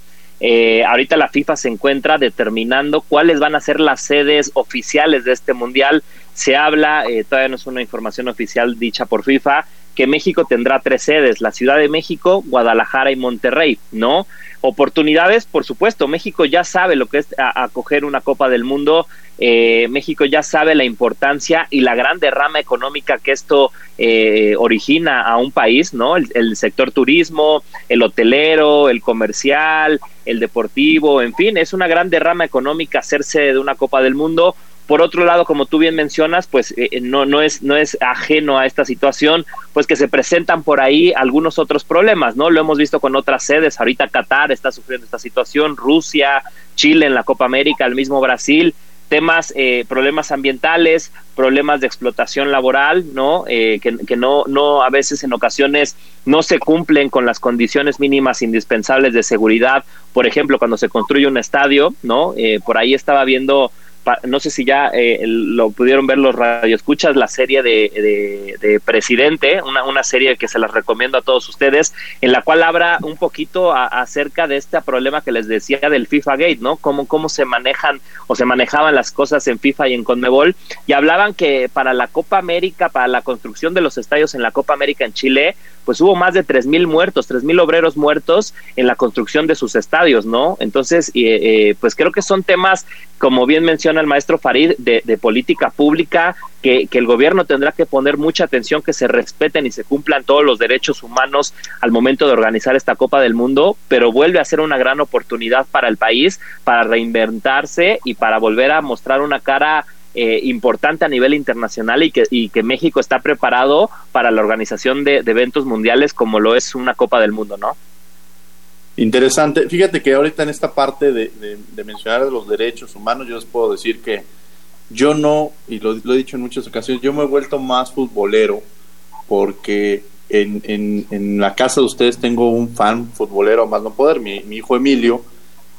S9: ahorita la FIFA se encuentra determinando cuáles van a ser las sedes oficiales de este mundial se habla, eh, todavía no es una información oficial dicha por FIFA, que México tendrá tres sedes, la Ciudad de México, Guadalajara y Monterrey, ¿no? Oportunidades, por supuesto, México ya sabe lo que es acoger una Copa del Mundo, eh, México ya sabe la importancia y la gran derrama económica que esto eh, origina a un país, ¿no? El, el, sector turismo, el hotelero, el comercial, el deportivo, en fin, es una gran derrama económica hacerse de una Copa del Mundo por otro lado, como tú bien mencionas, pues eh, eh, no, no, es, no es ajeno a esta situación, pues que se presentan por ahí algunos otros problemas, ¿no? Lo hemos visto con otras sedes, ahorita Qatar está sufriendo esta situación, Rusia, Chile en la Copa América, el mismo Brasil, temas, eh, problemas ambientales, problemas de explotación laboral, ¿no? que, que, no, no, a veces en ocasiones no se cumplen con las condiciones mínimas indispensables de seguridad. Por ejemplo, cuando se construye un estadio, ¿no? por ahí estaba viendo no sé si ya eh, lo pudieron ver los radioescuchas, la serie de, de, Presidente, una, una, serie que se las recomiendo a todos ustedes, en la cual habla un poquito acerca de este problema que les decía del FIFA Gate, ¿no? Cómo, cómo se manejan o se manejaban las cosas en FIFA y en Conmebol, y hablaban que para la Copa América, para la construcción de los estadios en la Copa América en Chile, pues hubo más de tres mil muertos, tres mil obreros muertos en la construcción de sus estadios, ¿no? Entonces, eh, pues creo que son temas, como bien menciona el maestro Farid, de, de política pública, que, que, el gobierno tendrá que poner mucha atención, que se respeten y se cumplan todos los derechos humanos al momento de organizar esta Copa del Mundo, pero vuelve a ser una gran oportunidad para el país, para reinventarse y para volver a mostrar una cara eh, importante a nivel internacional y que, México está preparado para la organización de, eventos mundiales como lo es una Copa del Mundo, ¿no?
S3: Interesante. Fíjate que ahorita en esta parte de, mencionar los derechos humanos, yo les puedo decir que yo no, y lo, he dicho en muchas ocasiones, yo me he vuelto más futbolero porque en, la casa de ustedes tengo un fan futbolero más no poder, mi hijo Emilio,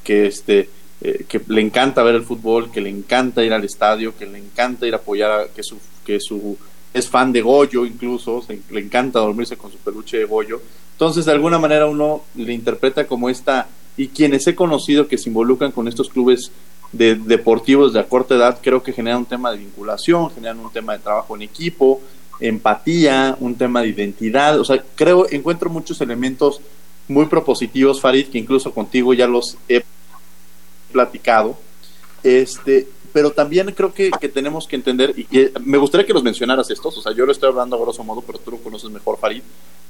S3: que este eh, que le encanta ver el fútbol, que le encanta ir al estadio, que le encanta ir a apoyar, a, que su, que su es fan de Goyo incluso, le encanta dormirse con su peluche de Goyo. Entonces, de alguna manera uno le interpreta como esta, y quienes he conocido que se involucran con estos clubes de, deportivos de a corta edad, creo que generan un tema de vinculación, generan un tema de trabajo en equipo, empatía, un tema de identidad, o sea, creo, encuentro muchos elementos muy propositivos, Farid, que incluso contigo ya los he platicado, este, pero también creo que, que tenemos que entender, y me gustaría que los mencionaras estos, o sea, yo lo estoy hablando a grosso modo, pero tú lo conoces mejor, Farid,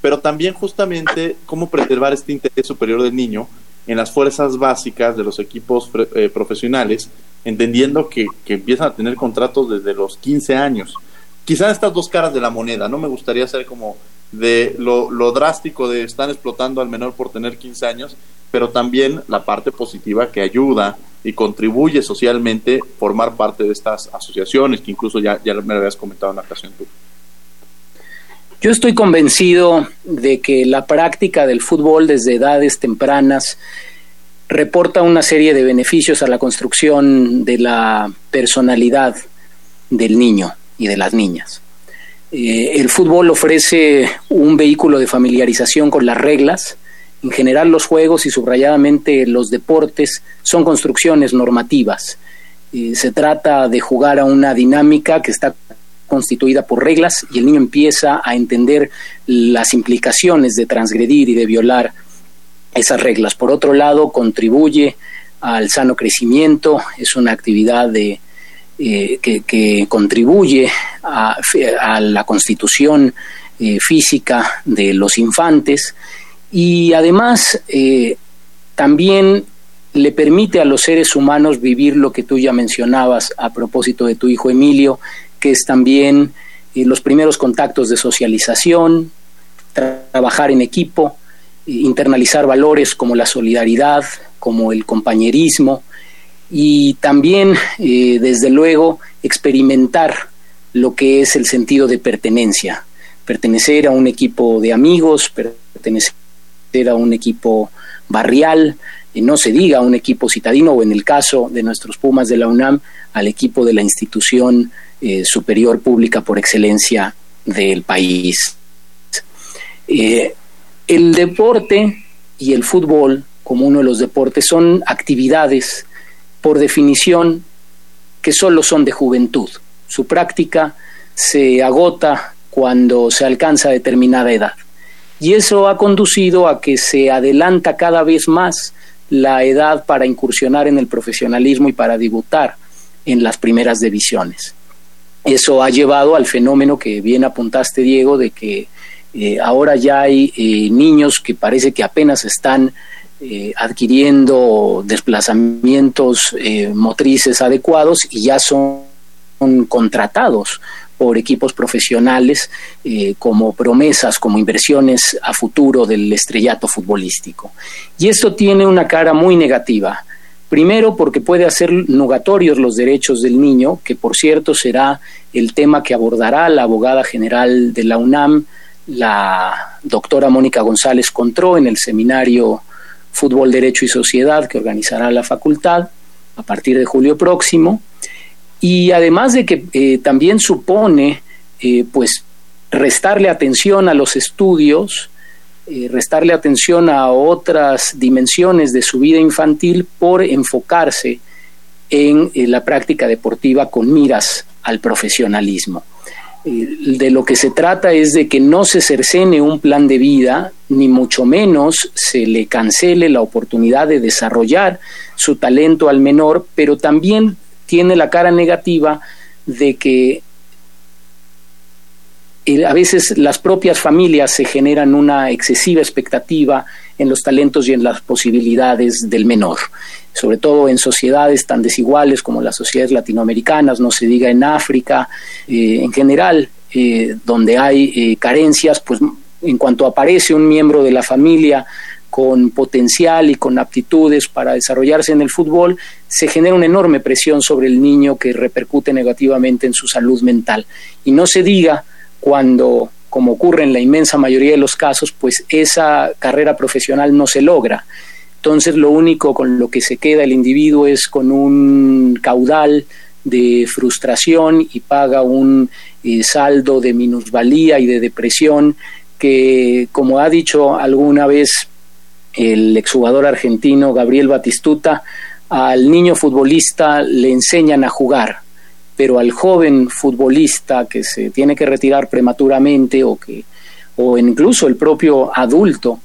S3: pero también justamente cómo preservar este interés superior del niño en las fuerzas básicas de los equipos eh, profesionales, entendiendo que, que, empiezan a tener contratos desde los 15 años. Quizás estas dos caras de la moneda, no me gustaría ser como de lo, drástico de están explotando al menor por tener 15 años pero también la parte positiva que ayuda y contribuye socialmente formar parte de estas asociaciones, que incluso ya, ya me lo habías comentado en la ocasión tú.
S10: Yo estoy convencido de que la práctica del fútbol desde edades tempranas reporta una serie de beneficios a la construcción de la personalidad del niño y de las niñas. Eh, el fútbol ofrece un vehículo de familiarización con las reglas, en general los juegos y subrayadamente los deportes son construcciones normativas. se trata de jugar a una dinámica que está constituida por reglas y el niño empieza a entender las implicaciones de transgredir y de violar esas reglas. Por otro lado, contribuye al sano crecimiento, es una actividad de, eh, que, contribuye a, la constitución eh, física de los infantes y además eh, también le permite a los seres humanos vivir lo que tú ya mencionabas a propósito de tu hijo Emilio, que es también los primeros contactos de socialización, trabajar en equipo, internalizar valores como la solidaridad, como el compañerismo y también, eh, desde luego, experimentar lo que es el sentido de pertenencia, pertenecer a un equipo de amigos, pertenecer a un equipo barrial, y no se diga a un equipo citadino o en el caso de nuestros Pumas de la UNAM, al equipo de la institución eh, superior pública por excelencia del país. Eh, el deporte y el fútbol, como uno de los deportes, son actividades por definición que solo son de juventud. Su práctica se agota cuando se alcanza determinada edad y eso ha conducido a que se adelanta cada vez más la edad para incursionar en el profesionalismo y para debutar en las primeras divisiones. Eso ha llevado al fenómeno que bien apuntaste, Diego, de que eh, ahora ya hay eh, niños que parece que apenas están eh, adquiriendo desplazamientos motrices adecuados y ya son contratados por equipos profesionales eh, como promesas, como inversiones a futuro del estrellato futbolístico. Y esto tiene una cara muy negativa. Primero porque puede hacer nugatorios los derechos del niño, que por cierto será el tema que abordará la abogada general de la UNAM, la doctora Mónica González Contró, en el seminario Fútbol, Derecho y Sociedad que organizará la facultad a partir de julio próximo y además de que eh, también supone eh, pues restarle atención a los estudios, eh, restarle atención a otras dimensiones de su vida infantil por enfocarse en la práctica deportiva con miras al profesionalismo. De lo que se trata es de que no se cercene un plan de vida, ni mucho menos se le cancele la oportunidad de desarrollar su talento al menor, pero también tiene la cara negativa de que a veces las propias familias se generan una excesiva expectativa en los talentos y en las posibilidades del menor, sobre todo en sociedades tan desiguales como las sociedades latinoamericanas, no se diga en África, eh, en general, eh, donde hay eh, carencias, pues en cuanto aparece un miembro de la familia con potencial y con aptitudes para desarrollarse en el fútbol, se genera una enorme presión sobre el niño que repercute negativamente en su salud mental. Y no se diga cuando, como ocurre en la inmensa mayoría de los casos, pues esa carrera profesional no se logra. Entonces lo único con lo que se queda el individuo es con un caudal de frustración y paga un eh, saldo de minusvalía y de depresión que, como ha dicho alguna vez el exjugador argentino Gabriel Batistuta, al niño futbolista le enseñan a jugar, pero al joven futbolista que se tiene que retirar prematuramente o que o incluso el propio adulto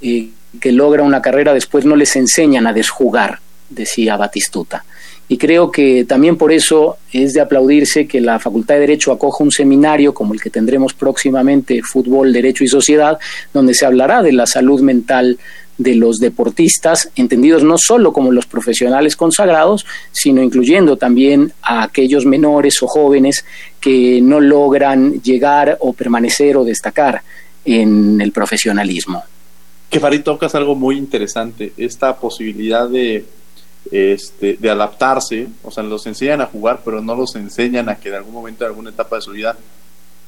S10: eh, que logra una carrera después no les enseñan a desjugar, decía Batistuta. Y creo que también por eso es de aplaudirse que la Facultad de Derecho acoja un seminario como el que tendremos próximamente, Fútbol, Derecho y Sociedad, donde se hablará de la salud mental de los deportistas, entendidos no solo como los profesionales consagrados, sino incluyendo también a aquellos menores o jóvenes que no logran llegar o permanecer o destacar en el profesionalismo.
S3: Que Farid tocas algo muy interesante, esta posibilidad de, este, de adaptarse, o sea, los enseñan a jugar, pero no los enseñan a que en algún momento, en alguna etapa de su vida,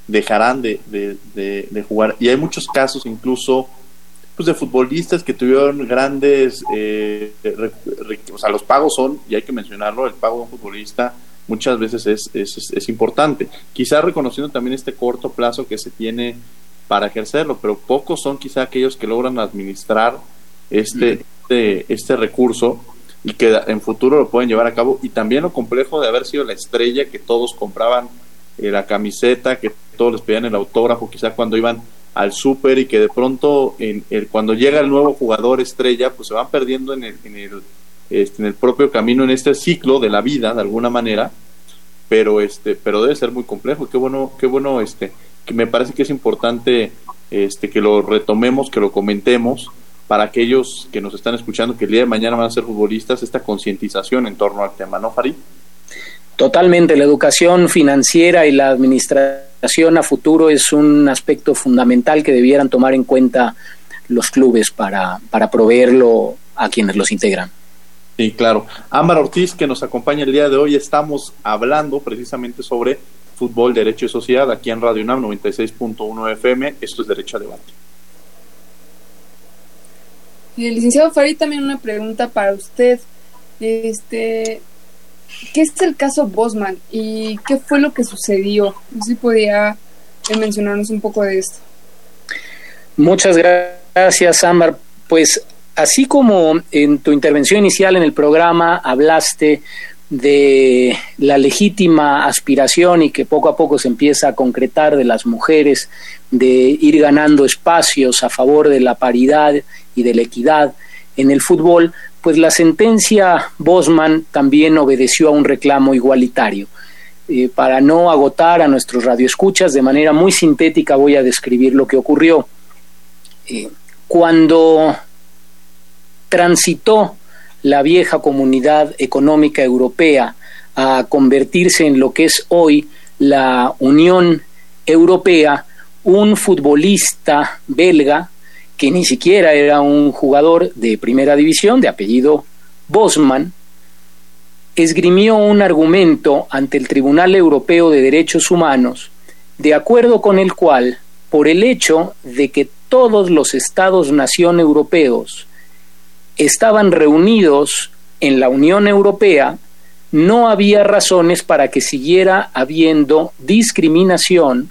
S3: dejarán de, de jugar. Y hay muchos casos incluso pues de futbolistas que tuvieron grandes, eh, o sea, los pagos son, y hay que mencionarlo, el pago de un futbolista muchas veces es, es, es importante. Quizás reconociendo también este corto plazo que se tiene para ejercerlo, pero pocos son quizá aquellos que logran administrar este, este, este recurso y que en futuro lo pueden llevar a cabo. Y también lo complejo de haber sido la estrella que todos compraban eh, la camiseta, que todos les pedían el autógrafo, quizá cuando iban al súper y que de pronto en el, cuando llega el nuevo jugador estrella, pues se van perdiendo en el, en el, este, en el propio camino, en este ciclo de la vida, de alguna manera, pero este, pero debe ser muy complejo. Qué bueno, qué bueno, este, que me parece que es importante este, que lo retomemos, que lo comentemos para aquellos que nos están escuchando que el día de mañana van a ser futbolistas, esta concientización en torno al tema, ¿no, Farid?
S10: Totalmente, la educación financiera y la administración a futuro es un aspecto fundamental que debieran tomar en cuenta los clubes para, para proveerlo a quienes los integran.
S3: Sí, claro. Ámbar Ortiz, que nos acompaña el día de hoy, estamos hablando precisamente sobre fútbol, derecho y sociedad aquí en Radio UNAM 96.1 FM. Esto es Derecho a Debate.
S4: Y el licenciado Farid, también una pregunta para usted. Este, ¿Qué es el caso Bosman y qué fue lo que sucedió? No sé si podía eh, mencionarnos un poco de esto.
S10: Muchas gracias, Ámbar. Pues así como en tu intervención inicial en el programa hablaste de la legítima aspiración y que poco a poco se empieza a concretar de las mujeres de ir ganando espacios a favor de la paridad y de la equidad en el fútbol, pues la sentencia Bosman también obedeció a un reclamo igualitario. Eh, para no agotar a nuestros radioescuchas, de manera muy sintética voy a describir lo que ocurrió. Eh, cuando transitó la vieja comunidad económica europea a convertirse en lo que es hoy la Unión Europea, un futbolista belga que ni siquiera era un jugador de primera división, de apellido Bosman, esgrimió un argumento ante el Tribunal Europeo de Derechos Humanos, de acuerdo con el cual, por el hecho de que todos los Estados-nación europeos estaban reunidos en la Unión Europea, no había razones para que siguiera habiendo discriminación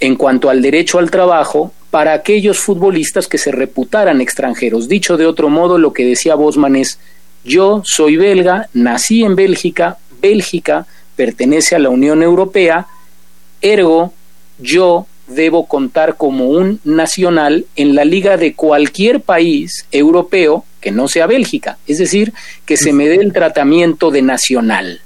S10: en cuanto al derecho al trabajo para aquellos futbolistas que se reputaran extranjeros. Dicho de otro modo, lo que decía Bosman es, yo soy belga, nací en Bélgica, Bélgica pertenece a la Unión Europea Ergo, yo debo contar como un nacional en la liga de cualquier país europeo que no sea Bélgica, es decir, que se me dé el tratamiento de nacional.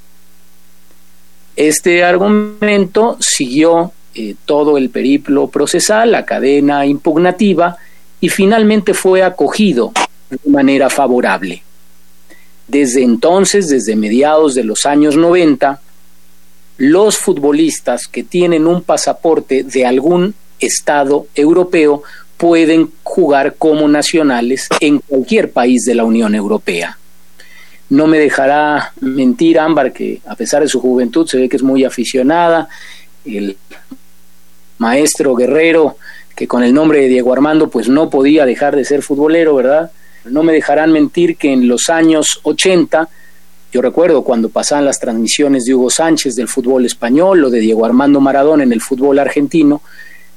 S10: Este argumento siguió eh, todo el periplo procesal, la cadena impugnativa, y finalmente fue acogido de manera favorable. Desde entonces, desde mediados de los años 90, los futbolistas que tienen un pasaporte de algún estado europeo pueden jugar como nacionales en cualquier país de la Unión Europea. No me dejará mentir Ámbar que a pesar de su juventud se ve que es muy aficionada. El maestro guerrero que con el nombre de Diego Armando pues no podía dejar de ser futbolero, ¿verdad? No me dejarán mentir que en los años 80, yo recuerdo cuando pasaban las transmisiones de Hugo Sánchez del fútbol español o de Diego Armando Maradona en el fútbol argentino,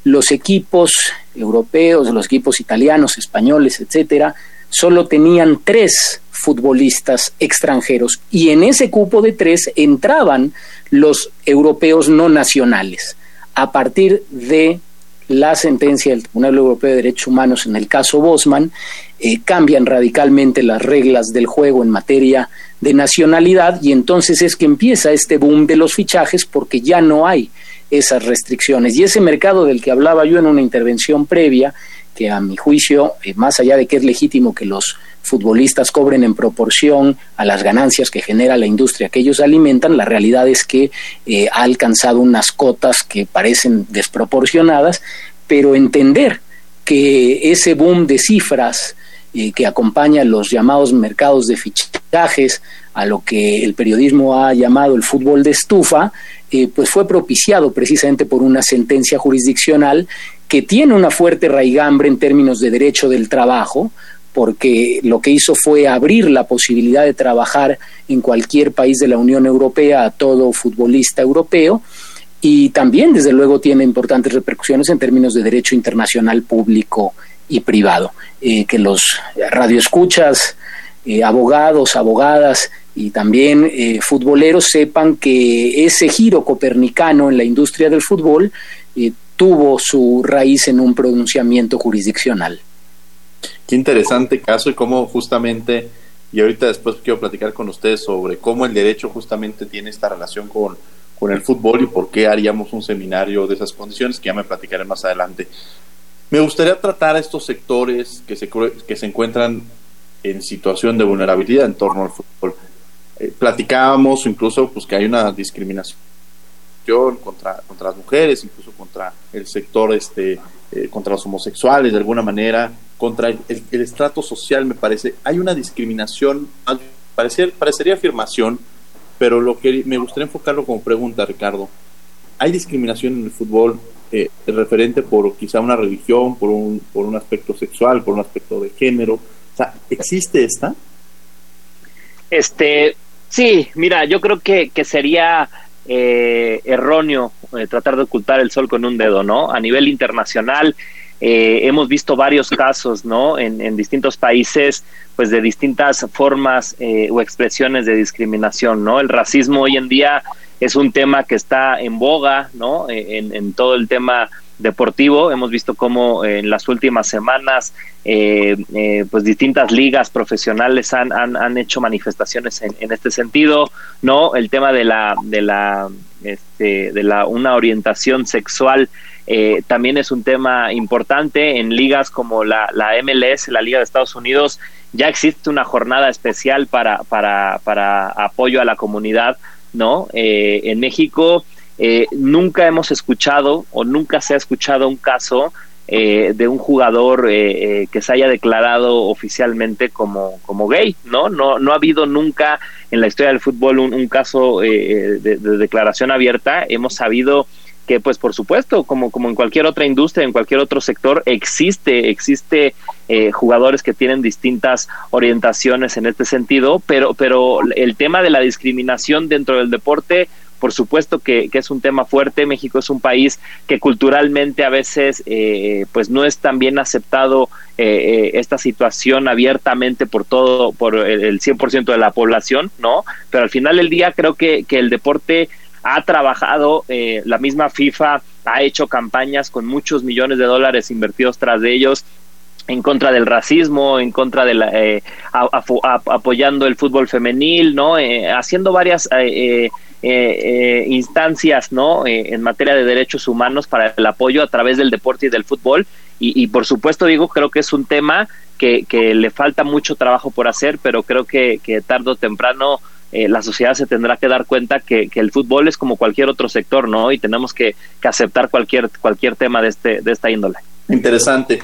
S10: los equipos europeos, los equipos italianos, españoles, etcétera, solo tenían tres futbolistas extranjeros y en ese cupo de tres entraban los europeos no nacionales. A partir de la sentencia del Tribunal Europeo de Derechos Humanos en el caso Bosman, eh, cambian radicalmente las reglas del juego en materia de nacionalidad y entonces es que empieza este boom de los fichajes porque ya no hay esas restricciones. Y ese mercado del que hablaba yo en una intervención previa, que a mi juicio, eh, más allá de que es legítimo que los futbolistas cobren en proporción a las ganancias que genera la industria que ellos alimentan, la realidad es que eh, ha alcanzado unas cotas que parecen desproporcionadas, pero entender que ese boom de cifras eh, que acompaña los llamados mercados de fichajes, a lo que el periodismo ha llamado el fútbol de estufa, eh, pues fue propiciado precisamente por una sentencia jurisdiccional que tiene una fuerte raigambre en términos de derecho del trabajo, porque lo que hizo fue abrir la posibilidad de trabajar en cualquier país de la Unión Europea a todo futbolista europeo y también desde luego tiene importantes repercusiones en términos de derecho internacional público y privado, eh, que los radioescuchas, eh, abogados, abogadas y también eh, futboleros sepan que ese giro copernicano en la industria del fútbol tuvo su raíz en un pronunciamiento jurisdiccional.
S3: Qué interesante caso y cómo justamente, y ahorita después quiero platicar con ustedes sobre cómo el derecho justamente tiene esta relación con, con el fútbol y por qué haríamos un seminario de esas condiciones, que ya me platicaré más adelante. Me gustaría tratar a estos sectores que se, que se encuentran en situación de vulnerabilidad en torno al fútbol. Eh, platicábamos incluso pues que hay una discriminación contra, contra las mujeres, incluso contra el sector este eh, contra los homosexuales de alguna manera, contra el, estrato social, me parece. Hay una discriminación, parecería, parecería afirmación, pero lo que me gustaría enfocarlo como pregunta, Ricardo. ¿Hay discriminación en el fútbol eh, referente por quizá una religión, por un, por un aspecto sexual, por un aspecto de género? O sea, ¿existe esta?
S9: Este, sí, mira, yo creo que, que sería eh, erróneo eh, tratar de ocultar el sol con un dedo, ¿no? A nivel internacional eh, hemos visto varios casos, ¿no? En, distintos países, pues de distintas formas o expresiones de discriminación, ¿no? El racismo hoy en día es un tema que está en boga, ¿no? En, en todo el tema deportivo. Hemos visto cómo en las últimas semanas eh, eh, pues distintas ligas profesionales han, han, hecho manifestaciones en, este sentido. No, el tema de la de la este, de la una orientación sexual eh, también es un tema importante en ligas como la, la MLS, la Liga de Estados Unidos. Ya existe una jornada especial para, para, para apoyo a la comunidad, ¿no? en México eh, nunca hemos escuchado o nunca se ha escuchado un caso eh, de un jugador eh, que se haya declarado oficialmente como, como gay, ¿no? ¿no? No ha habido nunca en la historia del fútbol un, caso de, declaración abierta. Hemos sabido que, pues, por supuesto, como, como en cualquier otra industria, en cualquier otro sector, existe, existe jugadores que tienen distintas orientaciones en este sentido, pero, pero el tema de la discriminación dentro del deporte por supuesto que, es un tema fuerte. México es un país que culturalmente a veces eh, pues no es tan bien aceptado eh, eh, esta situación abiertamente por todo, por el, 100% de la población, ¿no? Pero al final del día creo que, que el deporte ha trabajado, eh, la misma FIFA ha hecho campañas con muchos millones de dólares invertidos tras de ellos en contra del racismo, en contra de la, eh, apoyando el fútbol femenil, ¿no? Eh, haciendo varias eh, instancias, ¿no? en materia de derechos humanos para el apoyo a través del deporte y del fútbol. Y, por supuesto, digo, creo que es un tema que, que le falta mucho trabajo por hacer, pero creo que, que tarde o temprano la sociedad se tendrá que dar cuenta que, que, el fútbol es como cualquier otro sector, ¿no? Y tenemos que, que aceptar cualquier, cualquier tema de, este, de esta índole.
S3: Interesante.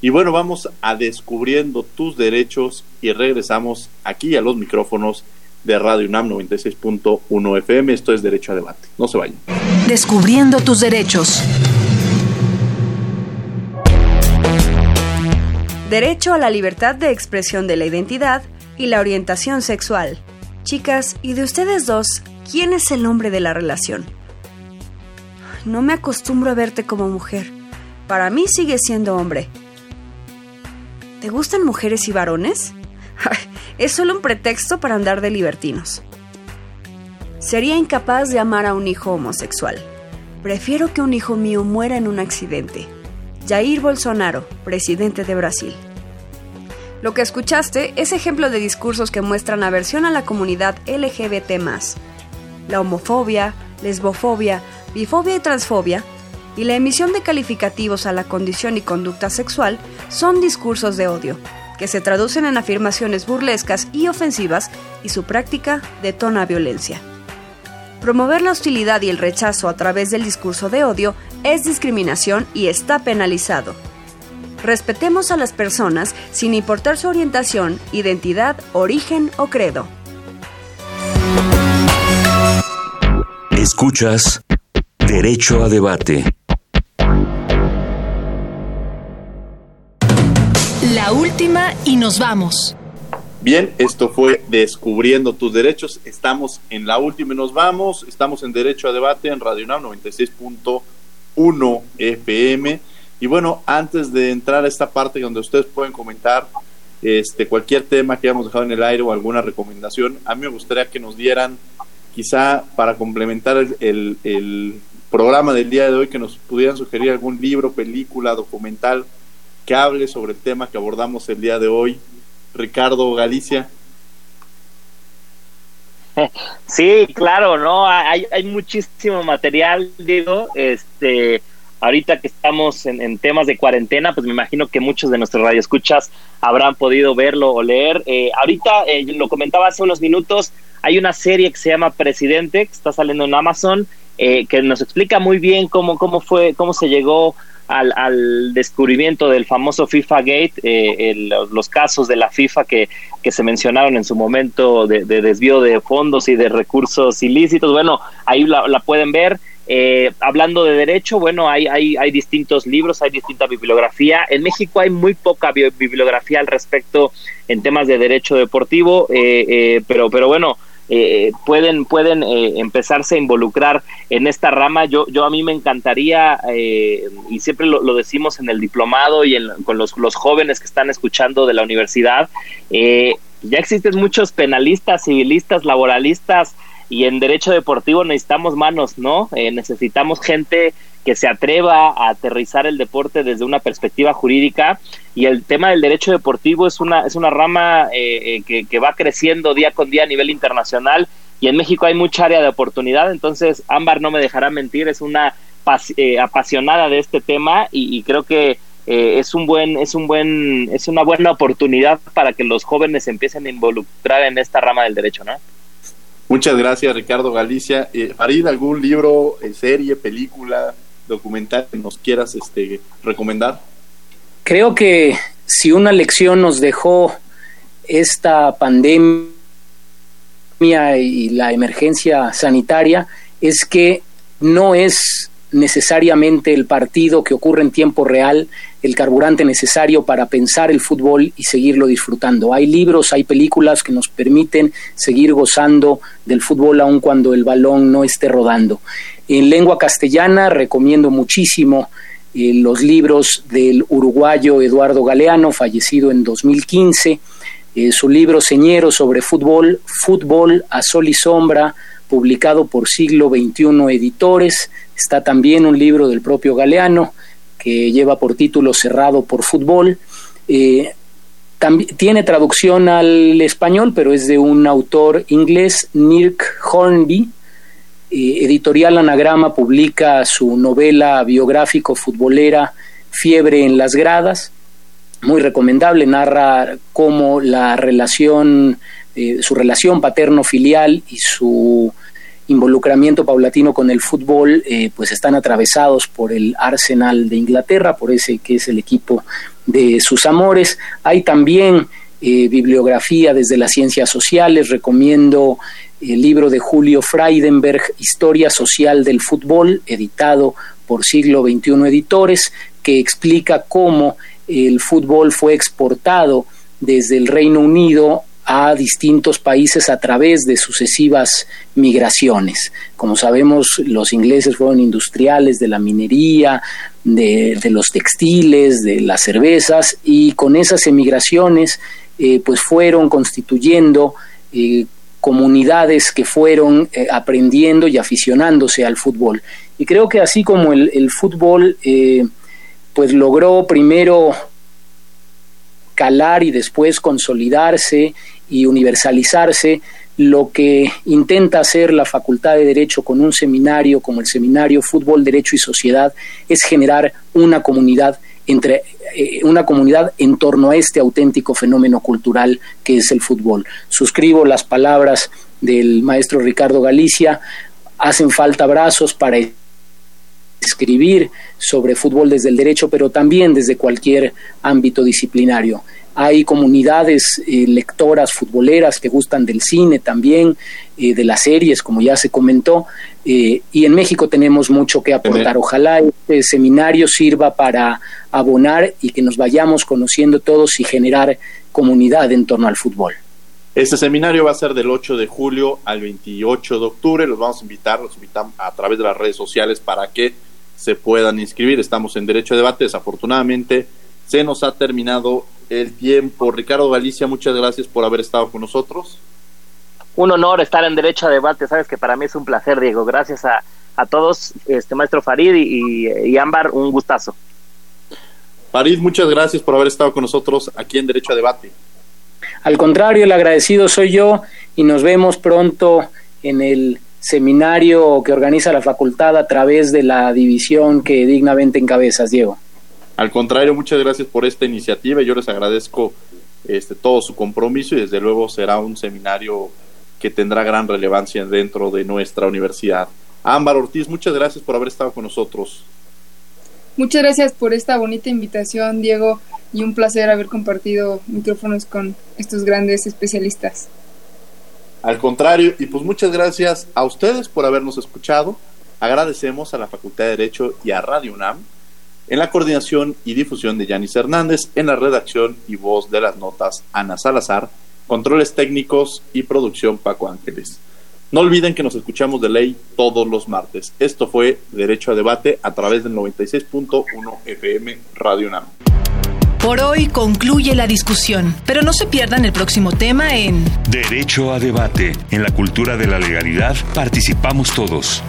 S3: Y bueno, vamos a descubriendo tus derechos y regresamos aquí a los micrófonos de Radio UNAM 96.1 FM. Esto es Derecho a Debate. No se vayan.
S1: Descubriendo tus derechos.
S11: Derecho a la libertad de expresión de la identidad y la orientación sexual. Chicas, ¿y de ustedes dos, quién es el hombre de la relación? No me acostumbro a verte como mujer. Para mí sigue siendo hombre. ¿Te gustan mujeres y varones? <laughs> es solo un pretexto para andar de libertinos. Sería incapaz de amar a un hijo homosexual. Prefiero que un hijo mío muera en un accidente. Jair Bolsonaro, presidente de Brasil. Lo que escuchaste es ejemplo de discursos que muestran aversión a la comunidad LGBT. La homofobia, lesbofobia, bifobia y transfobia y la emisión de calificativos a la condición y conducta sexual son discursos de odio, que se traducen en afirmaciones burlescas y ofensivas y su práctica detona violencia. Promover la hostilidad y el rechazo a través del discurso de odio es discriminación y está penalizado. Respetemos a las personas sin importar su orientación, identidad, origen o credo.
S2: Escuchas Derecho a Debate.
S1: La última y nos vamos.
S3: Bien, esto fue Descubriendo tus derechos. Estamos en la última y nos vamos. Estamos en Derecho a Debate en Radio Now 96.1 FM. Y bueno, antes de entrar a esta parte donde ustedes pueden comentar este, cualquier tema que hayamos dejado en el aire o alguna recomendación, a mí me gustaría que nos dieran, quizá para complementar el, el programa del día de hoy, que nos pudieran sugerir algún libro, película, documental que hable sobre el tema que abordamos el día de hoy. Ricardo Galicia. <laughs>
S9: Sí, claro, no, hay, hay muchísimo material, digo, este, ahorita que estamos en, temas de cuarentena, pues me imagino que muchos de nuestros radioescuchas habrán podido verlo o leer. Eh, ahorita, eh, lo comentaba hace unos minutos, hay una serie que se llama Presidente, que está saliendo en Amazon, eh, que nos explica muy bien cómo, cómo fue, cómo se llegó al, descubrimiento del famoso FIFA Gate, eh, los casos de la FIFA que, que se mencionaron en su momento de, desvío de fondos y de recursos ilícitos. Bueno, ahí la, pueden ver. Eh, hablando de derecho, bueno, hay, hay, hay distintos libros, hay distinta bibliografía. En México hay muy poca bibliografía al respecto en temas de derecho deportivo, eh, pero, pero bueno, eh, pueden pueden eh, empezarse a involucrar en esta rama. Yo yo a mí me encantaría eh, y siempre lo, decimos en el diplomado y con los, los jóvenes que están escuchando de la universidad. ya existen muchos penalistas, civilistas, laboralistas y en derecho deportivo necesitamos manos, ¿no? necesitamos gente que se atreva a aterrizar el deporte desde una perspectiva jurídica y el tema del derecho deportivo es una es una rama eh, eh, que, va creciendo día con día a nivel internacional y en México hay mucha área de oportunidad entonces Ámbar no me dejará mentir es una eh, apasionada de este tema y, creo que es un buen es un buen es una buena oportunidad para que los jóvenes empiecen a involucrar en esta rama del derecho no
S3: Muchas gracias Ricardo Galicia Farid algún libro serie película documental que nos quieras este, recomendar?
S10: Creo que si una lección nos dejó esta pandemia y la emergencia sanitaria es que no es necesariamente el partido que ocurre en tiempo real el carburante necesario para pensar el fútbol y seguirlo disfrutando. Hay libros, hay películas que nos permiten seguir gozando del fútbol aun cuando el balón no esté rodando. En lengua castellana recomiendo muchísimo eh, los libros del uruguayo Eduardo Galeano, fallecido en 2015, eh, su libro Señero sobre fútbol, Fútbol a Sol y Sombra, publicado por Siglo XXI Editores. Está también un libro del propio Galeano que lleva por título Cerrado por Fútbol. Eh, tiene traducción al español, pero es de un autor inglés, Nirk Hornby. Eh, editorial Anagrama publica su novela biográfico futbolera Fiebre en las gradas. Muy recomendable, narra cómo la relación, eh, su relación paterno-filial y su involucramiento paulatino con el fútbol, eh, pues están atravesados por el Arsenal de Inglaterra, por ese que es el equipo de sus amores. Hay también eh, bibliografía desde las ciencias sociales, recomiendo el libro de Julio Freidenberg, Historia Social del Fútbol, editado por Siglo XXI Editores, que explica cómo el fútbol fue exportado desde el Reino Unido a distintos países a través de sucesivas migraciones. Como sabemos, los ingleses fueron industriales de la minería, de, los textiles, de las cervezas, y con esas emigraciones eh, pues fueron constituyendo eh, comunidades que fueron eh, aprendiendo y aficionándose al fútbol. Y creo que así como el, el fútbol pues logró primero calar y después consolidarse y universalizarse, lo que intenta hacer la Facultad de Derecho con un seminario como el Seminario Fútbol, Derecho y Sociedad es generar una comunidad entre eh, una comunidad en torno a este auténtico fenómeno cultural que es el fútbol. Suscribo las palabras del maestro Ricardo Galicia, hacen falta brazos para escribir sobre fútbol desde el derecho, pero también desde cualquier ámbito disciplinario. Hay comunidades eh, lectoras futboleras que gustan del cine también, eh, de las series, como ya se comentó, eh, y en México tenemos mucho que aportar. Ojalá este seminario sirva para abonar y que nos vayamos conociendo todos y generar comunidad en torno al fútbol.
S3: Este seminario va a ser del 8 de julio al 28 de octubre. Los vamos a invitar, los invitamos a través de las redes sociales para que se puedan inscribir. Estamos en Derecho a Debate. Desafortunadamente se nos ha terminado el tiempo. Ricardo Galicia, muchas gracias por haber estado con nosotros.
S9: Un honor estar en Derecho a Debate. Sabes que para mí es un placer, Diego. Gracias a, a todos, este maestro Farid y, y Ámbar, un gustazo.
S3: Farid, muchas gracias por haber estado con nosotros aquí en Derecho a Debate.
S10: Al contrario, el agradecido soy yo y nos vemos pronto en el seminario que organiza la facultad a través de la división que dignamente encabezas, Diego.
S3: Al contrario, muchas gracias por esta iniciativa. Yo les agradezco este, todo su compromiso y desde luego será un seminario que tendrá gran relevancia dentro de nuestra universidad. Ámbar Ortiz, muchas gracias por haber estado con nosotros.
S4: Muchas gracias por esta bonita invitación, Diego, y un placer haber compartido micrófonos con estos grandes especialistas.
S3: Al contrario, y pues muchas gracias a ustedes por habernos escuchado. Agradecemos a la Facultad de Derecho y a Radio UNAM en la coordinación y difusión de Yanis Hernández, en la redacción y voz de las notas Ana Salazar, controles técnicos y producción Paco Ángeles. No olviden que nos escuchamos de ley todos los martes. Esto fue Derecho a Debate a través del 96.1 FM Radio UNAM.
S1: Por hoy concluye la discusión, pero no se pierdan el próximo tema en
S2: Derecho a debate. En la cultura de la legalidad participamos todos.